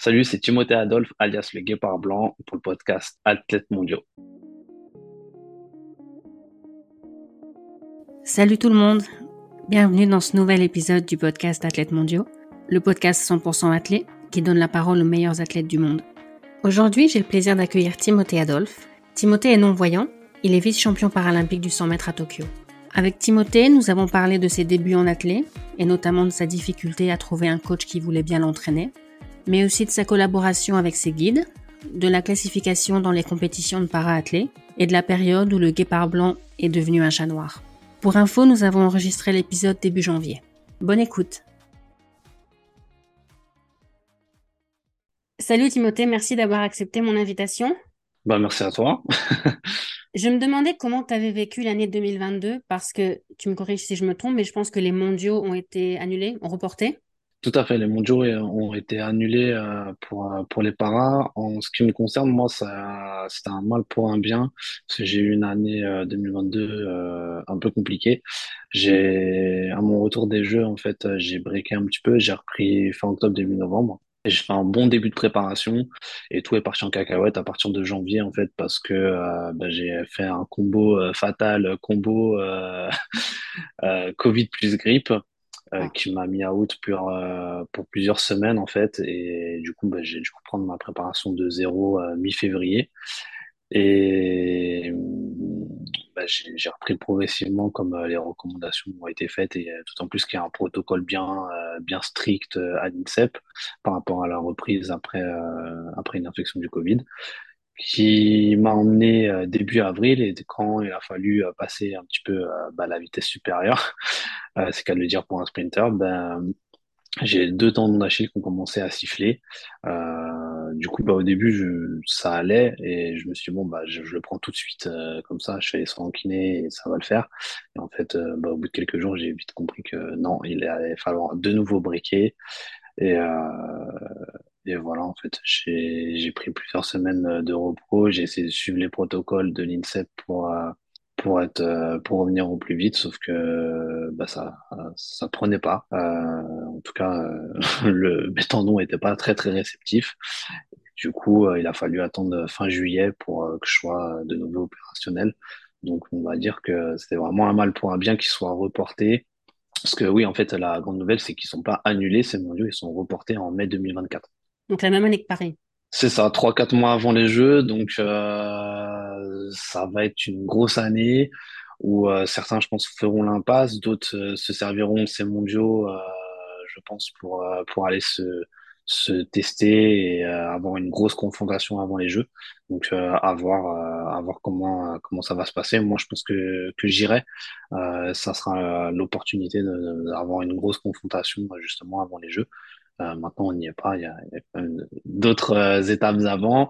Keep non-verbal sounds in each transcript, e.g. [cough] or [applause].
Salut, c'est Timothée Adolphe, alias le Guépard Blanc, pour le podcast Athlètes Mondiaux. Salut tout le monde, bienvenue dans ce nouvel épisode du podcast Athlètes Mondiaux, le podcast 100% athlète qui donne la parole aux meilleurs athlètes du monde. Aujourd'hui, j'ai le plaisir d'accueillir Timothée Adolphe. Timothée est non-voyant, il est vice-champion paralympique du 100 mètres à Tokyo. Avec Timothée, nous avons parlé de ses débuts en athlète et notamment de sa difficulté à trouver un coach qui voulait bien l'entraîner mais aussi de sa collaboration avec ses guides, de la classification dans les compétitions de para et de la période où le guépard blanc est devenu un chat noir. Pour info, nous avons enregistré l'épisode début janvier. Bonne écoute. Salut Timothée, merci d'avoir accepté mon invitation. Bah, merci à toi. [laughs] je me demandais comment tu avais vécu l'année 2022 parce que tu me corriges si je me trompe, mais je pense que les mondiaux ont été annulés, ont reporté. Tout à fait, les mondiaux ont été annulés euh, pour, euh, pour les paras. En ce qui me concerne, moi, ça, c'était un mal pour un bien, parce que j'ai eu une année 2022 euh, un peu compliquée. J'ai, à mon retour des Jeux, en fait, j'ai breaké un petit peu, j'ai repris fin octobre, début novembre. Et j'ai fait un bon début de préparation et tout est parti en cacahuète à partir de janvier en fait parce que bah, j'ai fait un combo fatal, combo [laughs] Covid plus grippe euh, ah. qui m'a mis out pour, euh, pour plusieurs semaines en fait. Et du coup, bah, j'ai dû reprendre ma préparation de zéro euh, mi-février. Et bah, j'ai repris progressivement comme les recommandations ont été faites et tout en plus qu'il y a un protocole bien, bien strict à l'INSEP par rapport à la reprise après, après une infection du Covid qui m'a emmené euh, début avril et quand il a fallu euh, passer un petit peu euh, bah, la vitesse supérieure, [laughs] c'est qu'à le dire pour un sprinter, ben, j'ai deux tendons d'Achille qui ont commencé à siffler. du coup, bah, au début, je, ça allait et je me suis dit, bon, bah, je, le prends tout de suite comme ça, je fais les soins et ça va le faire. Et en fait, bah, au bout de quelques jours, j'ai vite compris que non, il allait falloir de nouveau briquer. Et, et voilà, en fait, j'ai pris plusieurs semaines de repos. J'ai essayé de suivre les protocoles de l'INSEP pour, euh, pour, être, euh, pour revenir au plus vite, sauf que bah, ça ça prenait pas. Euh, en tout cas, [laughs] le, mes n'étaient pas très, très réceptifs. Du coup, il a fallu attendre fin juillet pour que je sois de nouveau opérationnel. Donc, on va dire que c'était vraiment un mal pour un bien qui soit reporté. Parce que oui, en fait, la grande nouvelle, c'est qu'ils sont pas annulés, ces mondiaux, ils sont reportés en mai 2024. Donc la même année que Paris. C'est ça, trois, quatre mois avant les Jeux. Donc euh, ça va être une grosse année où euh, certains, je pense, feront l'impasse, d'autres euh, se serviront de ces mondiaux, je pense, pour, pour aller se, se tester et avoir une grosse confrontation avant les Jeux. Donc à voir, à voir comment, comment ça va se passer. Moi, je pense que, que j'irai. ça sera l'opportunité d'avoir une grosse confrontation justement avant les Jeux. Euh, maintenant, on n'y est pas. Il y a, d'autres euh, étapes avant,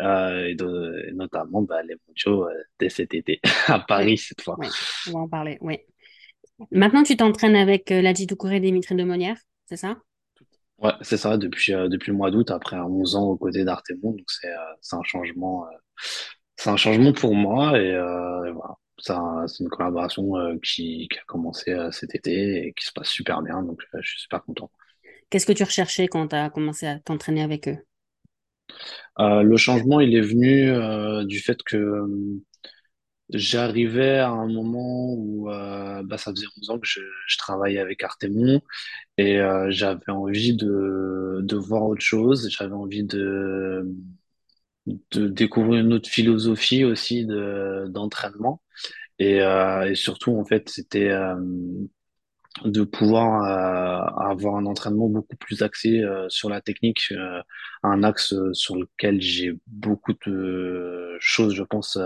euh, et, notamment bah, les mondiaux dès cet été [laughs] à Paris cette fois. Oui, on va en parler. Oui. Maintenant, tu t'entraînes avec Ladji Doucouré et Dimitri de Monière, c'est ça? Ouais, c'est ça, depuis, depuis le mois d'août, après 11 ans aux côtés d'Artemon. Donc, c'est un changement. c'est un changement pour moi et, voilà. C'est une collaboration qui, qui, a commencé cet été et qui se passe super bien. Donc, je suis super content. Qu'est-ce que tu recherchais quand tu as commencé à t'entraîner avec eux? Euh, Le changement, il est venu euh, du fait que euh, j'arrivais à un moment où bah, ça faisait 11 ans que je, travaillais avec Artemon et j'avais envie de, de voir autre chose, j'avais envie de, de découvrir une autre philosophie aussi de, d'entraînement. Et surtout, en fait, c'était de pouvoir euh, avoir un entraînement beaucoup plus axé euh, sur la technique, euh, un axe sur lequel j'ai beaucoup de choses, je pense,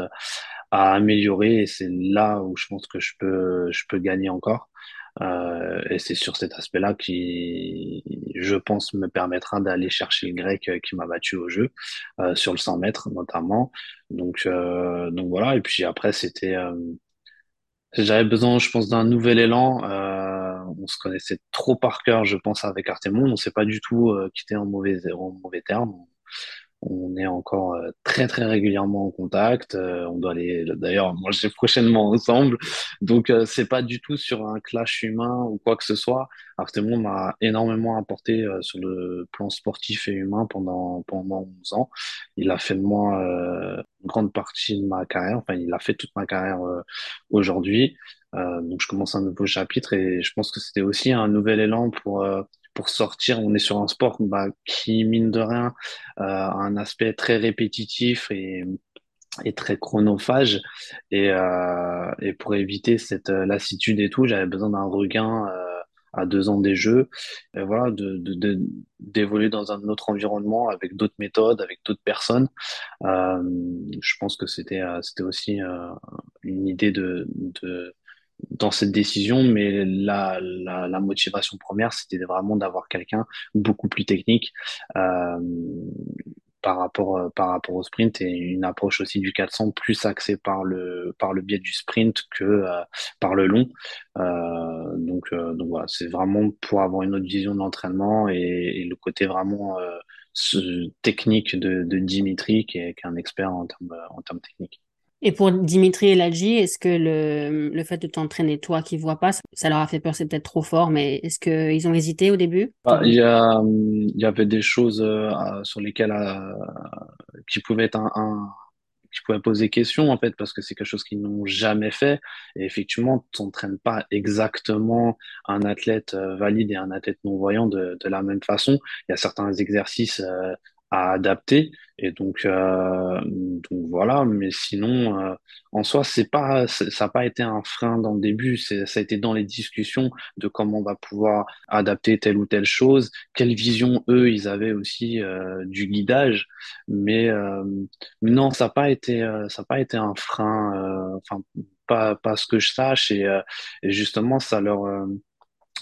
à améliorer. Et c'est là où je pense que je peux, je peux gagner encore. et c'est sur cet aspect-là qui, je pense, me permettra d'aller chercher le grec qui m'a battu au jeu, sur le 100 mètres notamment. Donc, donc voilà. Et puis après, c'était j'avais besoin, je pense, d'un nouvel élan. Euh, on se connaissait trop par cœur, je pense, avec Artemon. On s'est pas du tout euh, quitté en mauvais, en mauvais termes. On est encore euh, très très régulièrement en contact. Euh, on doit aller d'ailleurs manger [laughs] prochainement ensemble. Donc euh, c'est pas du tout sur un clash humain ou quoi que ce soit. Artemon m'a énormément apporté sur le plan sportif et humain pendant pendant 11 ans. Il a fait de moi une grande partie de ma carrière. Enfin, il a fait toute ma carrière aujourd'hui. donc je commence un nouveau chapitre et je pense que c'était aussi un nouvel élan pour pour sortir. On est sur un sport bah, qui, mine de rien, euh, a un aspect très répétitif et, et très chronophage. Et, euh, et pour éviter cette euh, lassitude et tout, j'avais besoin d'un regain euh, à deux ans des jeux, et voilà, de, d'évoluer dans un autre environnement avec d'autres méthodes, avec d'autres personnes. Euh, je pense que c'était euh, c'était aussi une idée de, de dans cette décision, mais la, la, la motivation première, c'était vraiment d'avoir quelqu'un beaucoup plus technique euh, par rapport euh, par rapport au sprint et une approche aussi du 400 plus axée par le par le biais du sprint que euh, par le long. Euh, donc euh, donc voilà, c'est vraiment pour avoir une autre vision de l'entraînement et, et, le côté vraiment ce, technique de, de Dimitri qui est, qui est un expert en termes en termes techniques. Et pour Dimitri et Ladji, est-ce que le, le fait de t'entraîner toi qui vois pas, ça leur a fait peur, c'est peut-être trop fort, mais est-ce qu'ils ont hésité au début? Bah, Il y, a, il y avait des choses euh, sur lesquelles euh, qui pouvaient être un, qui pouvaient poser question en fait parce que c'est quelque chose qu'ils n'ont jamais fait. Et effectivement tu n'entraînes pas exactement un athlète euh, valide et un athlète non voyant de, de la même façon. Il y a certains exercices euh, à adapter. Et donc, euh, donc voilà. Mais sinon, euh, en soi, c'est pas, ça n'a pas été un frein dans le début. Ça a été dans les discussions de comment on va pouvoir adapter telle ou telle chose, quelle vision eux ils avaient aussi euh, du guidage. Mais euh, non, ça n'a pas été, euh, ça n'a pas été un frein. euh, Enfin, pas, pas ce que je sache. Et, et justement, ça leur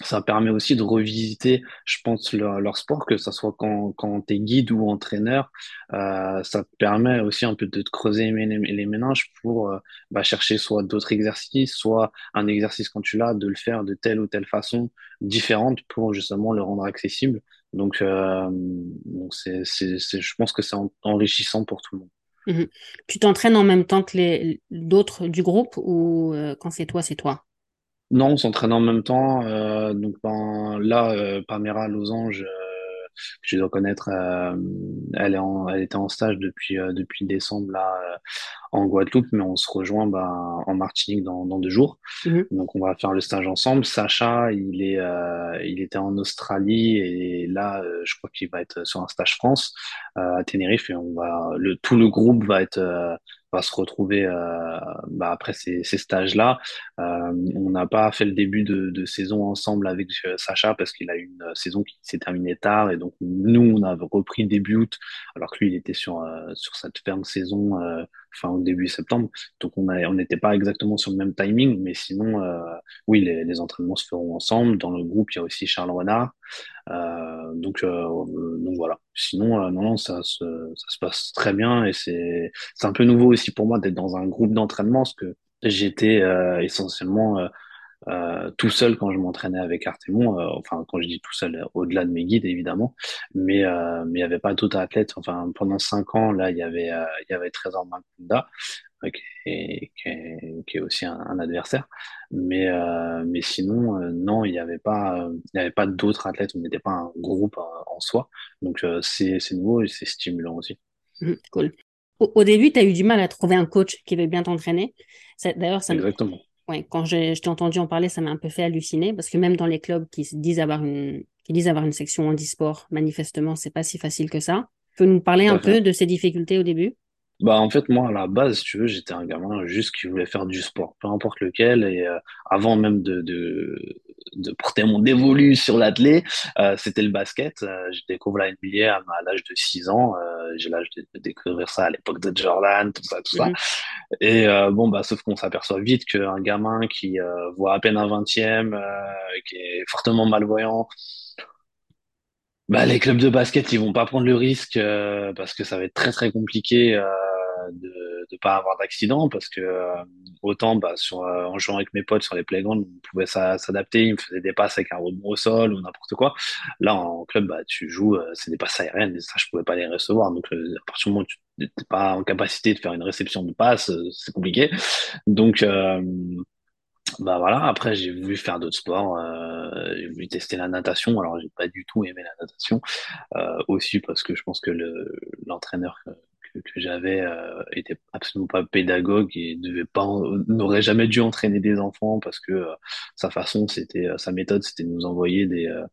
ça permet aussi de revisiter, je pense, leur, leur sport, que ce soit quand, quand tu es guide ou entraîneur. Euh, ça te permet aussi un peu de creuser les, les méninges pour euh, bah, chercher soit d'autres exercices, soit un exercice quand tu l'as, de le faire de telle ou telle façon différente pour justement le rendre accessible. Donc, euh, donc c'est, c'est, c'est, je pense que c'est enrichissant pour tout le monde. Mmh. Tu t'entraînes en même temps que les d'autres du groupe ou euh, quand c'est toi, c'est toi? Non, on s'entraîne en même temps. Euh, donc ben, là, euh, Pamela Losange, euh, que je dois connaître, euh, elle est en, elle était en stage depuis euh, depuis décembre là euh, en Guadeloupe, mais on se rejoint ben, en Martinique dans, dans deux jours. Mmh. Donc on va faire le stage ensemble. Sacha, il est il était en Australie et là, je crois qu'il va être sur un stage France à Tenerife et on va le tout le groupe va être va se retrouver euh, bah, après ces, stages-là. Euh, on n'a pas fait le début de, saison ensemble avec euh, Sacha parce qu'il a eu une saison qui s'est terminée tard et donc nous on a repris début août alors que lui il était sur euh, sur cette ferme saison euh, fin au début septembre. Donc on a, on n'était pas exactement sur le même timing, mais sinon euh, oui les, les entraînements se feront ensemble. Dans le groupe il y a aussi Charles Renard. Euh, donc, euh, donc voilà. Sinon, euh, non, non, ça se, ça se passe très bien et c'est, c'est un peu nouveau aussi pour moi d'être dans un groupe d'entraînement parce que j'étais essentiellement euh, tout seul quand je m'entraînais avec Artemon, euh, enfin quand je dis tout seul, au-delà de mes guides évidemment, mais euh, mais il y avait pas d'autres athlètes. Enfin pendant cinq ans là, il y avait il y avait Trésor Makunda qui est, qui, est, qui est aussi un, un adversaire, mais mais sinon non, il y avait pas il y avait pas d'autres athlètes. On n'était pas un groupe en soi, donc c'est c'est nouveau et c'est stimulant aussi. Mmh, cool. Au, au début, tu as eu du mal à trouver un coach qui veut bien t'entraîner. D'ailleurs, ça Exactement. Ouais, quand je, je t'ai entendu en parler, ça m'a un peu fait halluciner parce que même dans les clubs qui disent avoir une, qui disent avoir une section handisport, manifestement, c'est pas si facile que ça. Tu peux nous parler un peu de ces difficultés au début? Bah, en fait, moi, à la base, si tu veux, j'étais un gamin juste qui voulait faire du sport, peu importe lequel. Et euh, avant même de, de, de porter mon dévolu sur l'athlé, euh, c'était le basket. Euh, je découvre la NBA à, à l'âge de 6 ans. Euh, j'ai l'âge de, de, découvrir ça à l'époque de Jordan, tout ça, tout ça. Mhm. Et euh, bon, bah, sauf qu'on s'aperçoit vite qu'un gamin qui euh, voit à peine un vingtième, qui est fortement malvoyant, bah, les clubs de basket, ils vont pas prendre le risque parce que ça va être très très compliqué de, ne pas avoir d'accident parce que autant bah, sur, en jouant avec mes potes sur les playgrounds, on pouvait s'adapter, ils me faisaient des passes avec un rebond au sol ou n'importe quoi. Là, en club, bah, tu joues, c'est des passes aériennes, et ça, je pouvais pas les recevoir. Donc, à partir du moment où tu n'es pas en capacité de faire une réception de passe, c'est compliqué. Donc, bah voilà, après j'ai voulu faire d'autres sports, euh, j'ai voulu tester la natation, alors j'ai pas du tout aimé la natation, euh, aussi parce que je pense que le, l'entraîneur que, que, j'avais euh, était absolument pas pédagogue et devait pas, n'aurait jamais dû entraîner des enfants parce que euh, sa façon, c'était, euh, sa méthode, c'était de nous envoyer des, euh,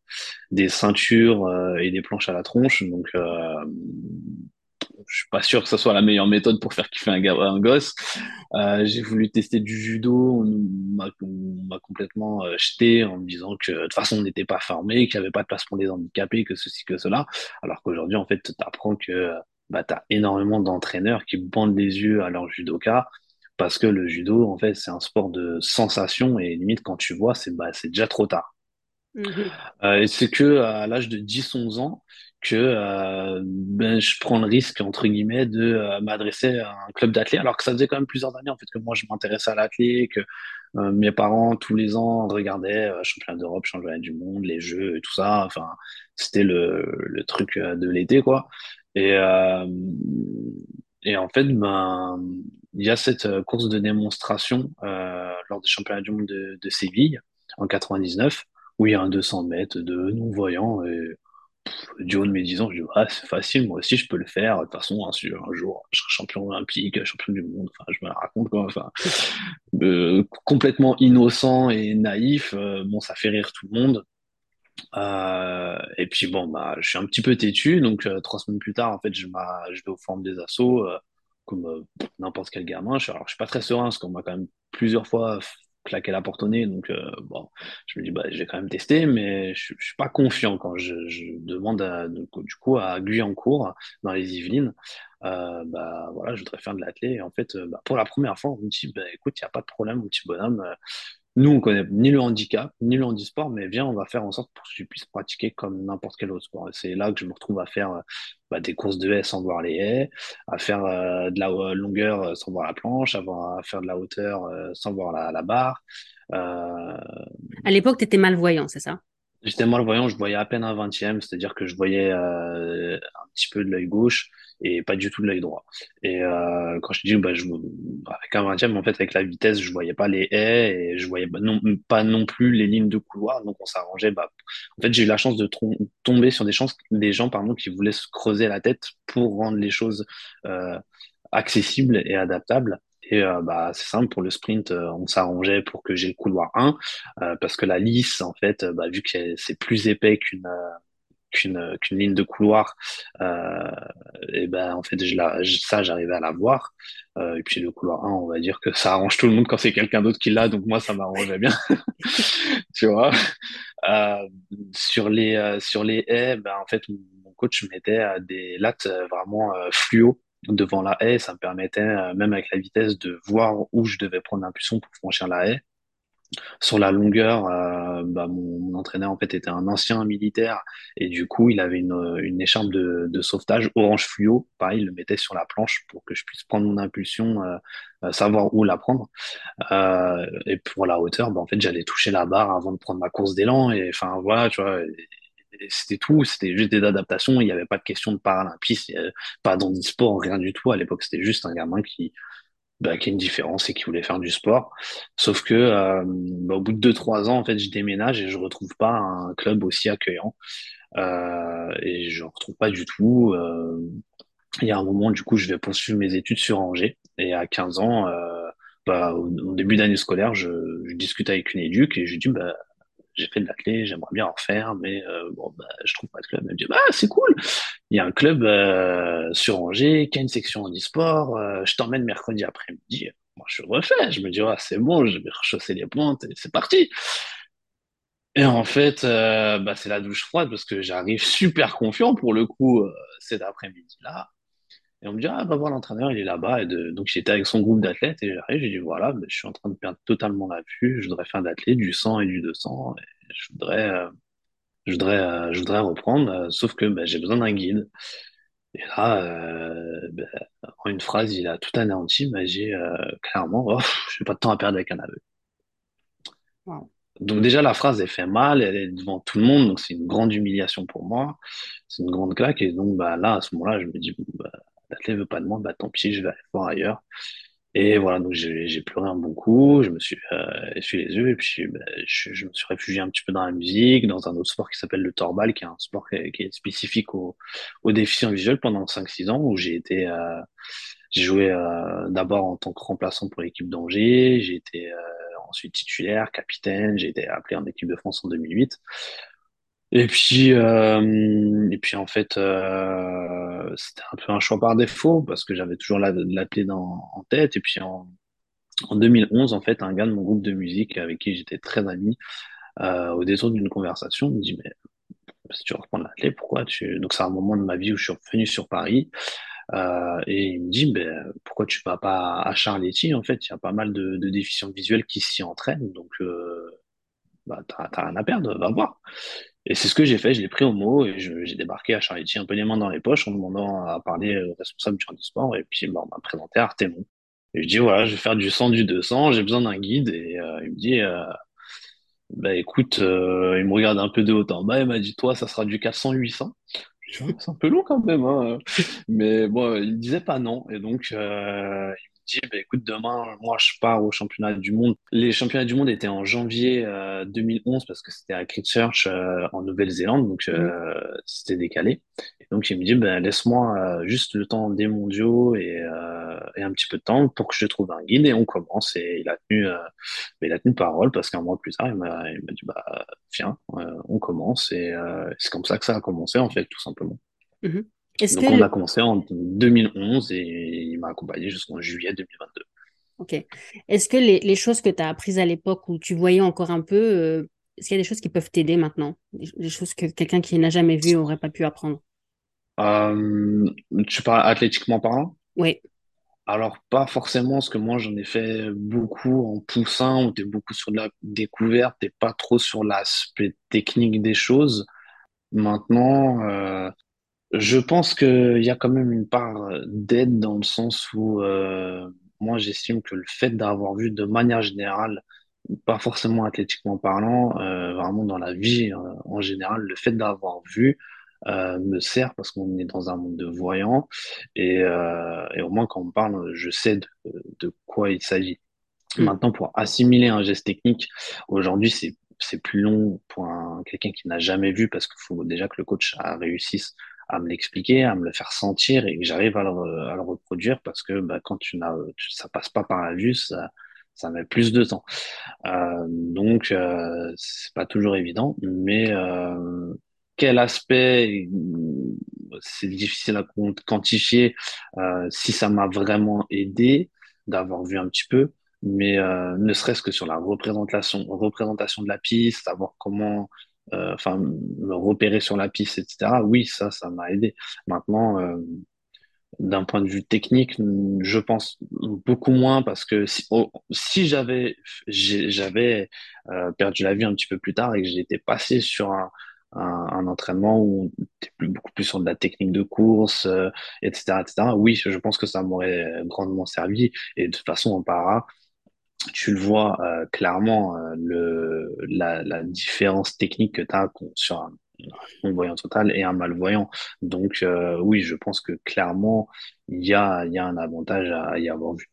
des ceintures et des planches à la tronche, donc je suis pas sûr que ce soit la meilleure méthode pour faire kiffer un, un gosse. Euh, j'ai voulu tester du judo, on m'a complètement euh, jeté en me disant que de toute façon on n'était pas formé, qu'il n'y avait pas de place pour les handicapés, que ceci, que cela. Alors qu'aujourd'hui, en fait, tu apprends que bah, tu as énormément d'entraîneurs qui bandent les yeux à leur judoka parce que le judo, en fait, c'est un sport de sensation et limite, quand tu vois, c'est bah, déjà trop tard. Euh, et c'est que à l'âge de 10-11 ans, que euh, ben, je prends le risque, entre guillemets, de euh, m'adresser à un club d'athlètes, alors que ça faisait quand même plusieurs années, en fait, que moi, je m'intéressais à l'athlète, que euh, mes parents, tous les ans, regardaient championnat d'Europe, championnat du monde, les jeux et tout ça. Enfin, c'était le, le truc de l'été, quoi. Et, et en fait, ben, il y a cette course de démonstration lors des championnats du monde de, de Séville en 99, où il y a un 200 mètres de non-voyants. Et du haut de mes 10 ans, je dis, ah, c'est facile, moi aussi, je peux le faire. De toute façon, un, un jour, je serai champion olympique, champion du monde. Enfin, je me la raconte, quoi. Enfin, [laughs] euh, complètement innocent et naïf. Euh, bon, ça fait rire tout le monde. Euh, et puis, bon, bah, je suis un petit peu têtu. Donc, trois semaines plus tard, en fait, je, je vais au forum des assauts, comme n'importe quel gamin. Je, alors, je suis pas très serein parce qu'on m'a quand même plusieurs fois claquer la porte. Donc, euh, bon, je me dis, bah, je vais quand même tester, mais je, je suis pas confiant quand je, demande à, du coup à Guyancourt, dans les Yvelines, euh, bah, voilà, je voudrais faire de l'athlète. Et en fait, euh, bah, pour la première fois, on me dit, bah, écoute, il n'y a pas de problème, mon petit bonhomme. Nous, on connaît ni le handicap, ni le handisport, mais viens, on va faire en sorte pour que tu puisses pratiquer comme n'importe quel autre sport. C'est là que je me retrouve à faire bah, des courses de haies sans voir les haies, à faire euh, de la longueur euh, sans voir la planche, à, à faire de la hauteur euh, sans voir la, la barre. À l'époque, tu étais malvoyant, c'est ça? J'étais malvoyant, je voyais à peine un vingtième, c'est-à-dire que je voyais un petit peu de l'œil gauche et pas du tout l'œil droit. Et euh, quand je dis bah, avec un 20 en fait, avec la vitesse, je voyais pas les haies et je voyais non, pas non plus les lignes de couloir. Donc on s'arrangeait. Bah, en fait, j'ai eu la chance de tomber sur des, chances, des gens pardon, qui voulaient se creuser la tête pour rendre les choses euh, accessibles et adaptables. Et euh, bah, c'est simple, pour le sprint, on s'arrangeait pour que j'ai le couloir 1, euh, parce que la lisse, en fait, bah, vu que c'est plus épais qu'une qu'une qu'une ligne de couloir euh, et ben en fait je la, ça j'arrivais à la voir. Euh, et puis le couloir 1 on va dire que ça arrange tout le monde quand c'est quelqu'un d'autre qui l'a donc moi ça m'arrangeait bien. [laughs] Tu vois? Euh, sur les euh, sur les haies ben en fait mon coach mettait euh, des lattes euh, vraiment fluo devant la haie. Ça me permettait même avec la vitesse de voir où je devais prendre l'impulsion pour franchir la haie sur la longueur, euh, bah, mon, entraîneur en fait était un ancien militaire et du coup il avait une, une écharpe de, sauvetage orange fluo. Pareil, il le mettait sur la planche pour que je puisse prendre mon impulsion, euh, euh savoir où la prendre. Euh, et pour la hauteur, bah, en fait j'allais toucher la barre avant de prendre ma course d'élan et enfin voilà. C'était tout, c'était juste des adaptations. Il n'y avait pas de question de paralympisme, pas d'handisport, rien du tout. À l'époque, c'était juste un gamin qui, bah, qui a une différence et qui voulait faire du sport. Sauf que euh, bah, au bout de 2-3 ans, en fait, je déménage et je retrouve pas un club aussi accueillant. Euh, et je ne retrouve pas du tout. Euh, il y a un moment, du coup, je vais poursuivre mes études sur Angers. Et à 15 ans, euh, bah, au, début d'année scolaire, je, je, discute avec une éduque et je lui dis, bah, j'ai fait de l'athlé, j'aimerais bien en faire, mais euh, bon, bah, je trouve pas de club. Elle me dit, bah, c'est cool, il y a un club euh, sur Angers qui a une section en e-sport, euh, je t'emmène mercredi après-midi. Moi, je refais, je me dis, ah, c'est bon, je vais rechausser les pointes et c'est parti. Et en fait, bah, c'est la douche froide parce que j'arrive super confiant pour le coup cet après-midi-là. Et on me dit, ah, va voir l'entraîneur, il est là-bas. Et de... Donc, j'étais avec son groupe d'athlètes et j'arrive, j'ai dit, voilà, ben, je suis en train de perdre totalement la vue. Je voudrais faire d'athlète, du 100 et du 200. Et je voudrais, euh, je voudrais, euh, je voudrais reprendre, euh, sauf que ben, j'ai besoin d'un guide. Et là, ben, en une phrase, il a tout anéanti. Il m'a dit euh, clairement, oh, je n'ai pas de temps à perdre avec un. Wow. Donc déjà, la phrase, elle fait mal, elle est devant tout le monde, donc c'est une grande humiliation pour moi, c'est une grande claque. Et donc bah, là, à ce moment-là, je me dis, bah, l'athlète veut pas de moi, bah, tant pis, je vais aller voir ailleurs. Et voilà, donc j'ai pleuré un bon coup, je me suis euh, essuyé les yeux et puis ben, je, je me suis réfugié un petit peu dans la musique, dans un autre sport qui s'appelle le torbal, qui est un sport qui est, qui est spécifique aux, déficients visuels pendant cinq six ans, où j'ai été, euh, j'ai joué euh, d'abord en tant que remplaçant pour l'équipe d'Angers, j'ai été euh, ensuite titulaire, capitaine, j'ai été appelé en équipe de France en 2008. Et puis, euh, et puis en fait, euh, c'était un peu un choix par défaut parce que j'avais toujours la- l'athlète dans- en tête. Et puis en, en 2011, en fait, un gars de mon groupe de musique avec qui j'étais très ami, euh, au détour d'une conversation, me dit, mais si tu veux reprendre l'athlète, pourquoi tu... Donc c'est un moment de ma vie où je suis revenu sur Paris. Euh, et il me dit, ben, pourquoi tu vas pas à Charletti? En fait, il y a pas mal de, de déficients visuels qui s'y entraînent. Donc, euh, bah, t'as rien à perdre, va voir. Et c'est ce que j'ai fait, je l'ai pris au mot et j'ai débarqué à Charity un peu les mains dans les poches en demandant à parler au responsable du sport et puis bah, on m'a présenté Artemon. Et je dis voilà, je vais faire du 100, du 200, j'ai besoin d'un guide et euh, il me dit euh, bah écoute, euh, il me regarde un peu de haut en bas, il m'a dit toi ça sera du 400, 800. Je dis, Ouais, c'est un peu long quand même, hein. Mais bon, il me disait pas non. Et donc, euh, il me dit, bah, écoute, demain, moi, je pars au championnat du monde. Les championnats du monde étaient en janvier euh, 2011 parce que c'était à Christchurch euh, en Nouvelle-Zélande, donc Mhm. euh, c'était décalé. Et donc, il me dit, bah, laisse-moi euh, juste le temps des mondiaux et, euh, et un petit peu de temps pour que je trouve un guide et on commence. Et il a tenu, euh, bah, il a tenu parole parce qu'un mois plus tard, il m'a dit, bah, viens, euh, on commence. Et euh, c'est comme ça que ça a commencé, en fait, tout simplement. Mhm. Que Donc, on a commencé en 2011 et il m'a accompagné jusqu'en juillet 2022. Ok. Est-ce que les, les choses que tu as apprises à l'époque où tu voyais encore un peu, euh, est-ce qu'il y a des choses qui peuvent t'aider maintenant? Des, choses que quelqu'un qui n'a jamais vu aurait pas pu apprendre? Euh, tu parles athlétiquement parlant? Oui. Alors, pas forcément, parce que moi, j'en ai fait beaucoup en poussin, où t'es beaucoup sur la découverte et pas trop sur l'aspect technique des choses. Maintenant, euh, je pense qu'il y a quand même une part d'aide dans le sens où euh, moi, j'estime que le fait d'avoir vu de manière générale, pas forcément athlétiquement parlant, euh, vraiment dans la vie euh, en général, le fait d'avoir vu euh, me sert parce qu'on est dans un monde de voyants et, euh, et au moins quand on parle, je sais de, de quoi il s'agit. Mm. Maintenant, pour assimiler un geste technique, aujourd'hui, c'est c'est plus long pour un, quelqu'un qui n'a jamais vu parce qu'il faut déjà que le coach réussisse à me l'expliquer, à me le faire sentir et que j'arrive à à le reproduire parce que bah, quand tu n'as, tu- ça passe pas par la vue, ça, ça met plus de temps. Euh, donc, euh, c'est pas toujours évident, mais euh, quel aspect, euh, c'est difficile à quant- quantifier euh, si ça m'a vraiment aidé d'avoir vu un petit peu, mais euh, ne serait-ce que sur la représentation, représentation de la piste, savoir comment, euh, enfin, me repérer sur la piste, etc. Oui, ça, ça m'a aidé. Maintenant, euh, d'un point de vue technique, je pense beaucoup moins parce que si, j'avais euh, perdu la vue un petit peu plus tard et que j'étais passé sur un, entraînement où était plus, beaucoup plus sur de la technique de course, etc., etc., oui, je pense que ça m'aurait grandement servi. Et de toute façon, en para, tu le vois euh, clairement, euh, le, la, la différence technique que tu as sur un, un non-voyant total et un malvoyant. Donc, euh, oui, je pense que clairement, il y a, y a un avantage à y avoir vu.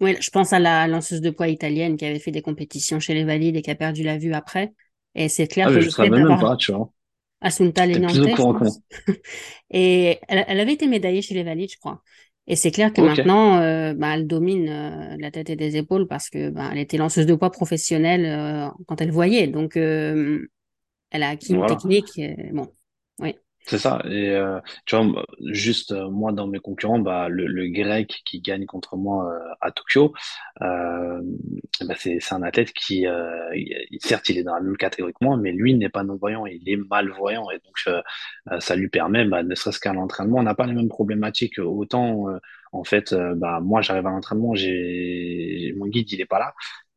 Ouais, je pense à la lanceuse de poids italienne qui avait fait des compétitions chez les valides et qui a perdu la vue après. Et c'est clair Ah, que je fait savais même pas, tu vois. Assunta je pense. [laughs] Et elle, elle avait été médaillée chez les valides, je crois. Et c'est clair que maintenant, euh, bah, elle domine euh, la tête et des épaules parce que bah, elle était lanceuse de poids professionnelle euh, quand elle voyait. Donc, euh, elle a acquis une technique. bon, oui. C'est ça. Et euh, tu vois, juste euh, moi dans mes concurrents, bah, le, grec qui gagne contre moi euh, à Tokyo, euh, bah, c'est c'est un athlète qui, certes, il est dans la même catégorie que moi, mais lui n'est pas non-voyant, il est malvoyant. Et donc, ça lui permet, bah, ne serait-ce qu'à l'entraînement, on n'a pas les mêmes problématiques. Autant, en fait, bah, moi, j'arrive à l'entraînement, j'ai mon guide, il est pas là.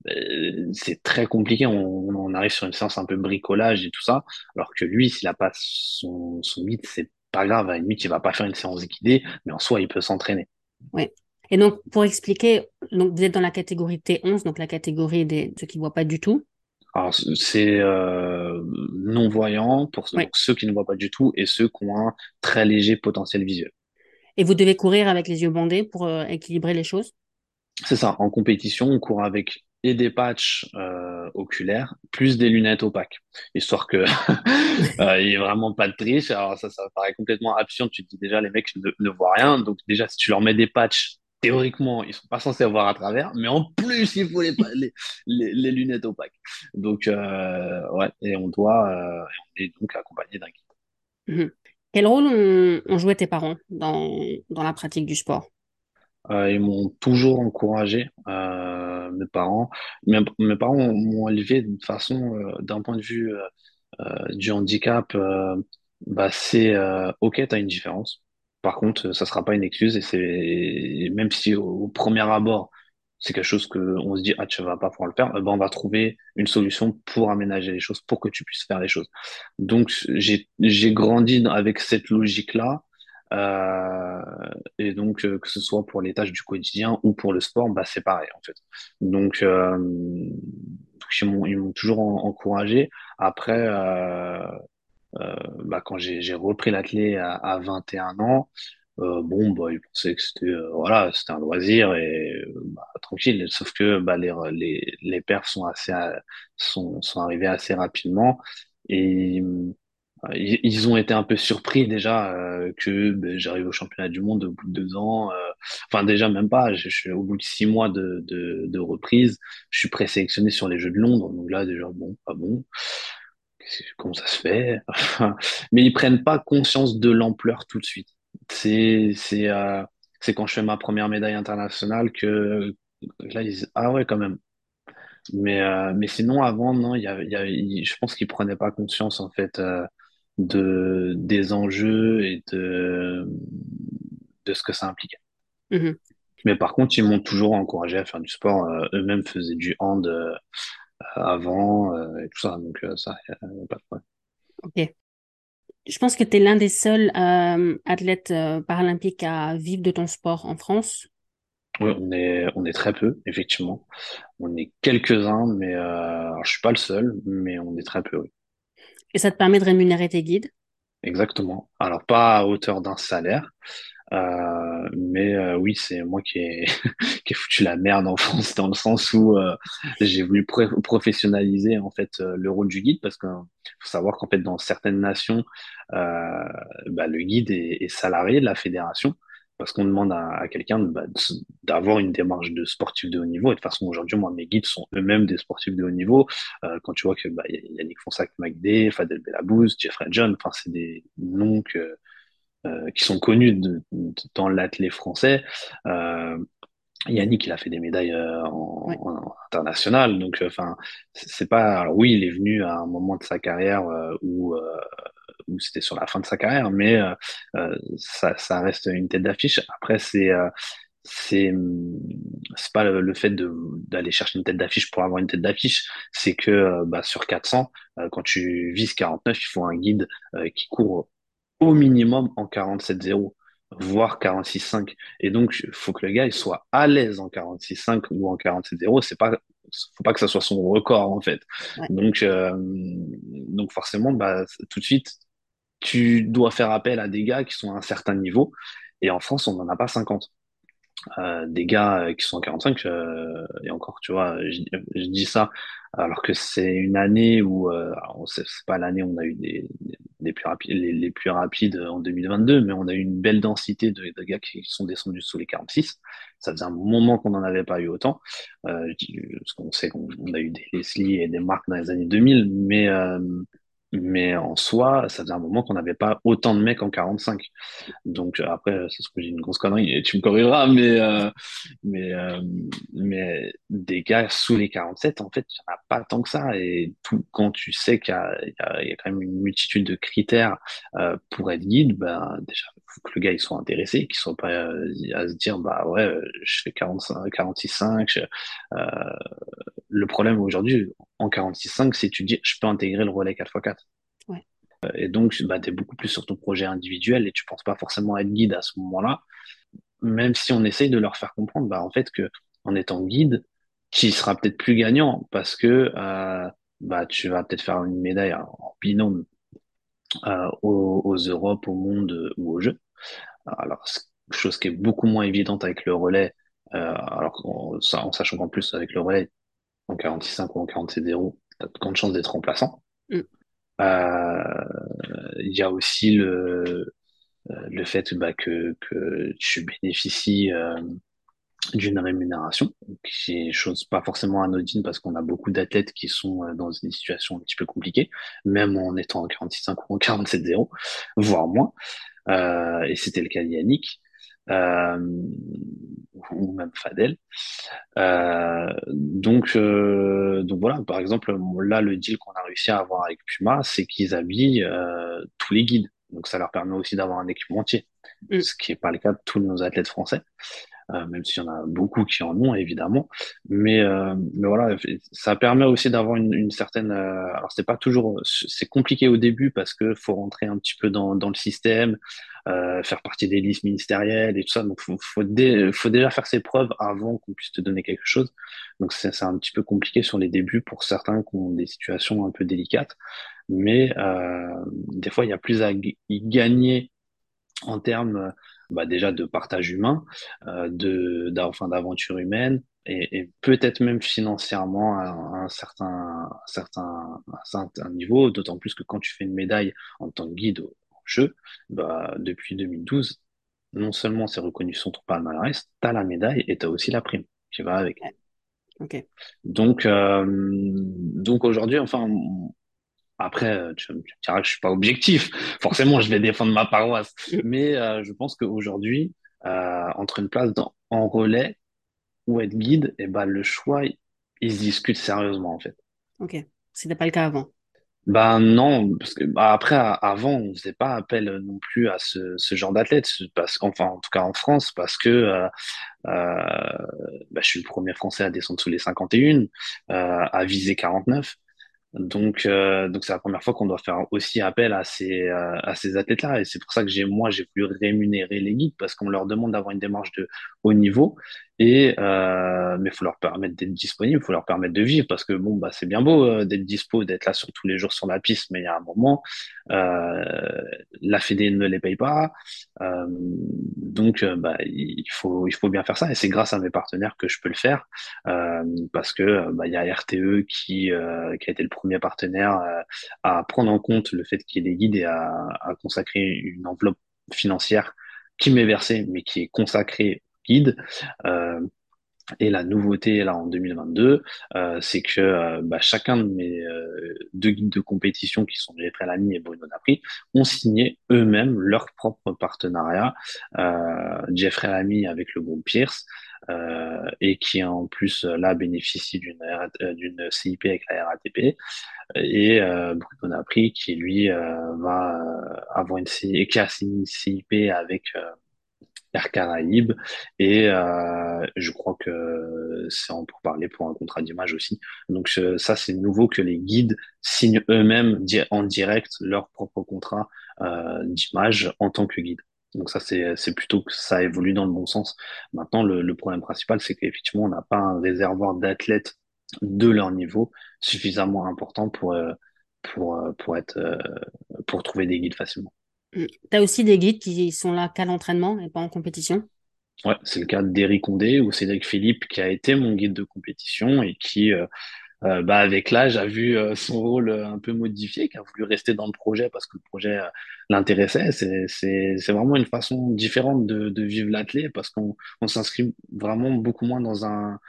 Euh, c'est très compliqué. On, on arrive sur une séance un peu bricolage et tout ça. Alors que lui, s'il a pas son, son guide, c'est pas grave, à la limite, il va pas faire une séance guidée, mais en soi, il peut s'entraîner. Oui. Et donc, pour expliquer, donc vous êtes dans la catégorie T11, donc la catégorie des ceux qui ne voient pas du tout. Alors, c'est euh, non-voyant pour ceux qui ne voient pas du tout et ceux qui ont un très léger potentiel visuel. Et vous devez courir avec les yeux bandés pour euh, équilibrer les choses? C'est ça. En compétition, on court avec et des patchs euh, oculaires, plus des lunettes opaques, histoire que [laughs] euh, il n'y ait vraiment pas de triche. Alors ça, ça paraît complètement absurde. Tu te dis déjà, les mecs ne, ne voient rien. Donc déjà, si tu leur mets des patchs théoriquement, ils sont pas censés voir à travers, mais en plus, il faut les, les, les, lunettes opaques. Donc, euh, ouais, et on doit, on est donc accompagné d'un guide. Mhm. Quel rôle ont, ont, joué tes parents dans, dans la pratique du sport? Euh, Ils m'ont toujours encouragé, euh, mes parents. Mes, mes parents m'ont élevé de façon, euh, d'un point de vue du handicap, bah, c'est ok, tu as une différence par contre, ça sera pas une excuse et c'est même si au, premier abord c'est quelque chose que on se dit ah tu vas pas pouvoir le faire, ben on va trouver une solution pour aménager les choses, pour que tu puisses faire les choses. Donc j'ai j'ai grandi avec cette logique là. Euh, et donc euh, que ce soit pour les tâches du quotidien ou pour le sport, bah c'est pareil en fait. Donc, euh, ils m'ont toujours encouragé. Après, euh, euh, bah, quand j'ai repris l'athlé à, à 21 ans, bon, bah, ils pensaient que c'était voilà, c'était un loisir et bah, tranquille. Sauf que bah, les, les, les perfs sont assez sont, sont arrivés assez rapidement et ils, ont été un peu surpris déjà que bah, j'arrive au championnat du monde au bout de deux ans. enfin déjà même pas. Je, suis au bout de six mois de, de, de reprise. Je suis présélectionné sur les Jeux de Londres. Donc là déjà bon, pas bon comment ça se fait? [laughs] Mais ils prennent pas conscience de l'ampleur tout de suite. C'est euh, quand je fais ma première médaille internationale que là ils disent ah ouais quand même. Mais euh, mais sinon avant non, y a, je pense qu'ils prenaient pas conscience en fait euh, de des enjeux et de de ce que ça impliquait. Mm-hmm. Mais par contre, ils m'ont toujours encouragé à faire du sport. Eux-mêmes faisaient du hand avant euh, et tout ça. Donc, euh, ça, pas de problème. Ok. Je pense que tu es l'un des seuls euh, athlètes paralympiques à vivre de ton sport en France. Oui, on est, on est très peu, effectivement. On est quelques-uns, mais euh, je suis pas le seul, mais on est très peu, oui. Et ça te permet de rémunérer tes guides? Exactement. Alors, pas à hauteur d'un salaire, euh, mais euh, oui, c'est moi qui ai, [laughs] qui ai foutu la merde en France dans le sens où euh, j'ai voulu professionnaliser en fait le rôle du guide parce qu'il faut savoir qu'en fait dans certaines nations, bah, le guide est, salarié de la fédération parce qu'on demande à, à quelqu'un bah, d'avoir une démarche de sportif de haut niveau. Et de toute façon, aujourd'hui, moi, mes guides sont eux-mêmes des sportifs de haut niveau. Euh, quand tu vois que bah, Yannick Fonsac, McDay, Fadel Belabouz, Jeffrey John, enfin, c'est des noms que, euh, qui sont connus de, dans l'athlète français. Euh, Yannick, il a fait des médailles en, international, donc enfin, c'est pas. Alors oui, il est venu à un moment de sa carrière où où c'était sur la fin de sa carrière, mais ça, ça reste une tête d'affiche. Après, c'est c'est c'est pas le, fait d'aller chercher une tête d'affiche pour avoir une tête d'affiche, c'est que bah, sur 400, quand tu vises 49, il faut un guide qui court au minimum en 47-0, voire 46-5. Et donc, il faut que le gars il soit à l'aise en 46-5 ou en 47-0. C'est pas, faut pas que ça soit son record, en fait. Donc, euh, donc, forcément, bah, tout de suite, tu dois faire appel à des gars qui sont à un certain niveau. Et en France, on n'en a pas 50. Euh, des gars euh, qui sont en 45 euh, et encore tu vois je, dis ça alors que c'est une année où euh, c'est pas l'année où on a eu des, plus rapides les, plus rapides en 2022 mais on a eu une belle densité de, gars qui sont descendus sous les 46 ça faisait un moment qu'on n'en avait pas eu autant euh, parce qu'on sait qu'on a eu des Leslie et des marques dans les années 2000 mais mais en soi, ça faisait un moment qu'on n'avait pas autant de mecs en 45. Donc euh, après, c'est ce que j'ai une grosse connerie et tu me corrigeras, mais euh, mais euh, mais des gars sous les 47, en fait, il n'y en a pas tant que ça. Et tout quand tu sais qu'il y, y, y a, quand même une multitude de critères euh, pour être guide, ben déjà faut que le gars il soit intéressé, qu'il soit pas euh, à se dire bah ouais, je fais 45, 46,5. le problème aujourd'hui en 46,5, c'est tu dis je peux intégrer le relais 4x4. Et donc, bah, tu es beaucoup plus sur ton projet individuel et tu penses pas forcément être guide à ce moment-là, même si on essaye de leur faire comprendre, bah, en fait, que en étant guide, tu seras peut-être plus gagnant parce que euh, bah, tu vas peut-être faire une médaille en binôme euh, aux, aux, Europes, au monde ou aux Jeux. Alors, chose qui est beaucoup moins évidente avec le relais, euh, alors en, en sachant qu'en plus, avec le relais, en 45 ou en 47-0, tu as de grandes chances d'être remplaçant. Mm. Euh, il y a aussi le, le fait bah, que, que tu bénéficies euh, d'une rémunération, qui est chose pas forcément anodine parce qu'on a beaucoup d'athlètes qui sont euh, dans des situations un petit peu compliquées, même en étant en 46-5 ou en 47-0, voire moins. Euh, et c'était le cas d'Yannick. Euh, ou même Fadel. Euh, donc, euh, donc voilà, par exemple, là, le deal qu'on a réussi à avoir avec Puma, c'est qu'ils habillent euh, tous les guides. Donc ça leur permet aussi d'avoir un équipementier, mm. ce qui n'est pas le cas de tous nos athlètes français. Euh, même s'il y en a beaucoup qui en ont évidemment. Mais, euh, mais voilà, ça permet aussi d'avoir une, une, certaine. Euh, alors c'est pas toujours, c'est compliqué au début parce que faut rentrer un petit peu dans, dans le système, euh, faire partie des listes ministérielles et tout ça. Donc faut, faut, faut déjà faire ses preuves avant qu'on puisse te donner quelque chose. Donc c'est un petit peu compliqué sur les débuts pour certains qui ont des situations un peu délicates. Mais euh, des fois il y a plus à y gagner en termes bah déjà de partage humain, euh, de enfin d'aventure humaine et, et peut-être même financièrement à, un certain, certain, un certain niveau, d'autant plus que quand tu fais une médaille en tant que guide au, jeu, bah, depuis 2012, non seulement c'est reconnu sur ton palmarès, tu as la médaille et tu as aussi la prime qui va avec. Okay. Donc, euh, donc aujourd'hui, enfin, après, euh, tu, tu diras que je suis pas objectif. Forcément, je vais défendre ma paroisse. Mais euh, je pense qu'aujourd'hui, euh, entre une place dans, en relais ou être guide, et eh ben, le choix, il, se discute sérieusement, en fait. Ok. C'était pas le cas avant? Ben non, parce que bah, après, avant, on faisait pas appel non plus à ce, ce genre d'athlète, parce enfin, en tout cas en France, parce que euh, euh, bah, je suis le premier Français à descendre sous les 51, euh, à viser 49. Donc, euh, donc c'est la première fois qu'on doit faire aussi appel à ces, euh, à ces athlètes-là. Et c'est pour ça que j'ai, moi, j'ai voulu rémunérer les guides parce qu'on leur demande d'avoir une démarche de haut niveau. Et, euh, mais faut leur permettre d'être disponible, faut leur permettre de vivre parce que bon, bah, c'est bien beau euh, d'être dispo, d'être là sur tous les jours sur la piste, mais il y a un moment, euh, la Fédé ne les paye pas. Euh, donc, bah, il faut, il faut bien faire ça. Et c'est grâce à mes partenaires que je peux le faire parce que bah, il y a RTE qui, qui a été le premier partenaire à prendre en compte le fait qu'il y ait des guides et à consacrer une enveloppe financière qui m'est versée, mais qui est consacrée guide. Euh, et la nouveauté là en 2022, euh, c'est que euh, bah, chacun de mes euh, deux guides de compétition qui sont Jeffrey Lamy et Bruno Napri ont signé eux-mêmes leur propre partenariat. Euh, Jeffrey Lamy avec le groupe Pierce et qui en plus là bénéficie d'une d'une CIP avec la RATP et Bruno Napri qui lui va avoir une CIP, qui a signé une CIP avec Air Caraïbes. Et euh, je crois que c'est en pour parler pour un contrat d'image aussi. Donc ça, c'est nouveau que les guides signent eux-mêmes en direct leur propre contrat euh, d'image en tant que guide. Donc ça, c'est plutôt que ça évolue dans le bon sens. Maintenant, le, le problème principal, c'est qu'effectivement, on n'a pas un réservoir d'athlètes de leur niveau suffisamment important pour, euh, pour, euh, pour, être, euh, pour trouver des guides facilement. Tu as aussi des guides qui sont là qu'à l'entraînement et pas en compétition? Ouais, c'est le cas d'Eric Condé ou Cédric Philippe qui a été mon guide de compétition et qui, euh, euh, bah, avec l'âge, a vu euh, son rôle un peu modifié, qui a voulu rester dans le projet parce que le projet l'intéressait. C'est, vraiment une façon différente de, vivre l'athlète parce qu'on on s'inscrit vraiment beaucoup moins dans un,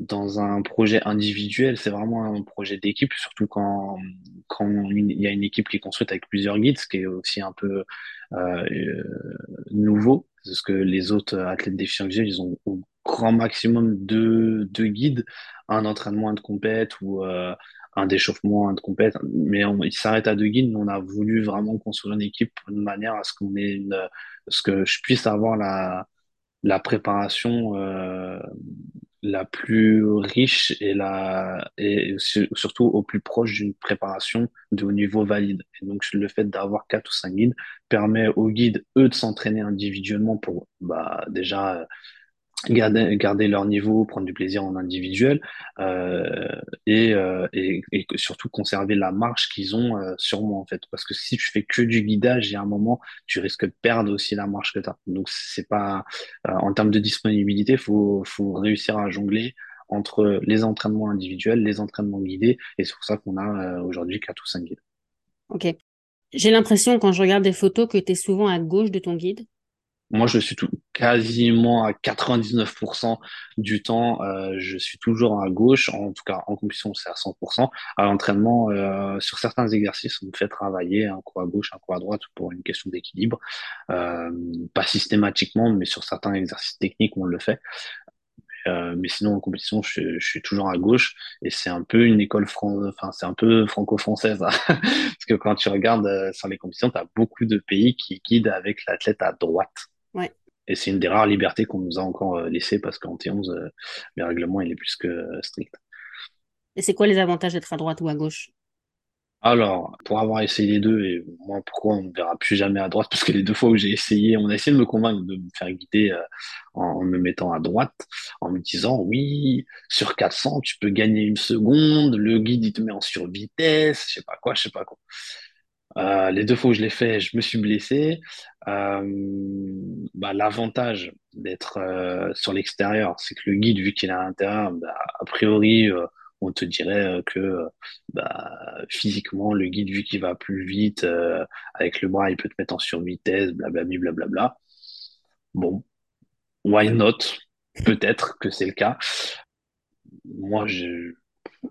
dans un projet individuel, c'est vraiment un projet d'équipe, surtout quand, quand il y a une équipe qui est construite avec plusieurs guides, ce qui est aussi un peu euh, nouveau, parce que les autres athlètes des Anxieux, ils ont au grand maximum deux, deux guides, un entraînement, un de compète ou euh, un déchauffement, un de compète, mais on, ils s'arrêtent à deux guides, on a voulu vraiment construire une équipe de manière à ce qu'on ait une, ce que je puisse avoir la, la préparation euh, la plus riche et, la, et surtout au plus proche d'une préparation de haut niveau valide. Et donc, le fait d'avoir quatre ou cinq guides permet aux guides, eux, de s'entraîner individuellement pour bah, déjà garder, garder leur niveau, prendre du plaisir en individuel euh, et, euh, et, et, surtout conserver la marge qu'ils ont euh, sur moi en fait. Parce que si tu fais que du guidage, il y a un moment, tu risques de perdre aussi la marge que tu as. Donc c'est pas euh, en termes de disponibilité, faut faut réussir à jongler entre les entraînements individuels, les entraînements guidés, et c'est pour ça qu'on a euh, aujourd'hui quatre ou cinq guides. Ok. J'ai l'impression quand je regarde des photos que tu es souvent à gauche de ton guide. Moi, je suis tout, quasiment à 99% du temps, euh, je suis toujours à gauche. En tout cas, en compétition, c'est à 100%. À l'entraînement, euh, sur certains exercices, on me fait travailler un coup à gauche, un coup à droite pour une question d'équilibre. Euh, pas systématiquement, mais sur certains exercices techniques, on le fait. Euh, mais sinon, en compétition, je, je, suis toujours à gauche et c'est un peu une école fran enfin, c'est un peu franco-française. Hein. [laughs] Parce que quand tu regardes euh, sur les compétitions, tu as beaucoup de pays qui guident avec l'athlète à droite. Ouais. Et c'est une des rares libertés qu'on nous a encore euh, laissées parce qu'en T11, euh, le règlement, il est plus que euh, strict. Et c'est quoi les avantages d'être à droite ou à gauche? Alors, pour avoir essayé les deux, et moi, pourquoi on ne verra plus jamais à droite? Parce que les deux fois où j'ai essayé, on a essayé de me convaincre de me faire guider en, me mettant à droite, en me disant, oui, sur 400, tu peux gagner une seconde, le guide, il te met en survitesse, je sais pas quoi, je sais pas quoi. Euh, les deux fois où je l'ai fait, je me suis blessé. Euh, bah, L'avantage d'être euh, sur l'extérieur, c'est que le guide, vu qu'il est à l'intérieur, bah, a priori, euh, on te dirait que bah, physiquement, le guide, vu qu'il va plus vite, euh, avec le bras, il peut te mettre en survitesse, blablabla. Bla, bon, why not? Peut-être que c'est le cas. Moi, je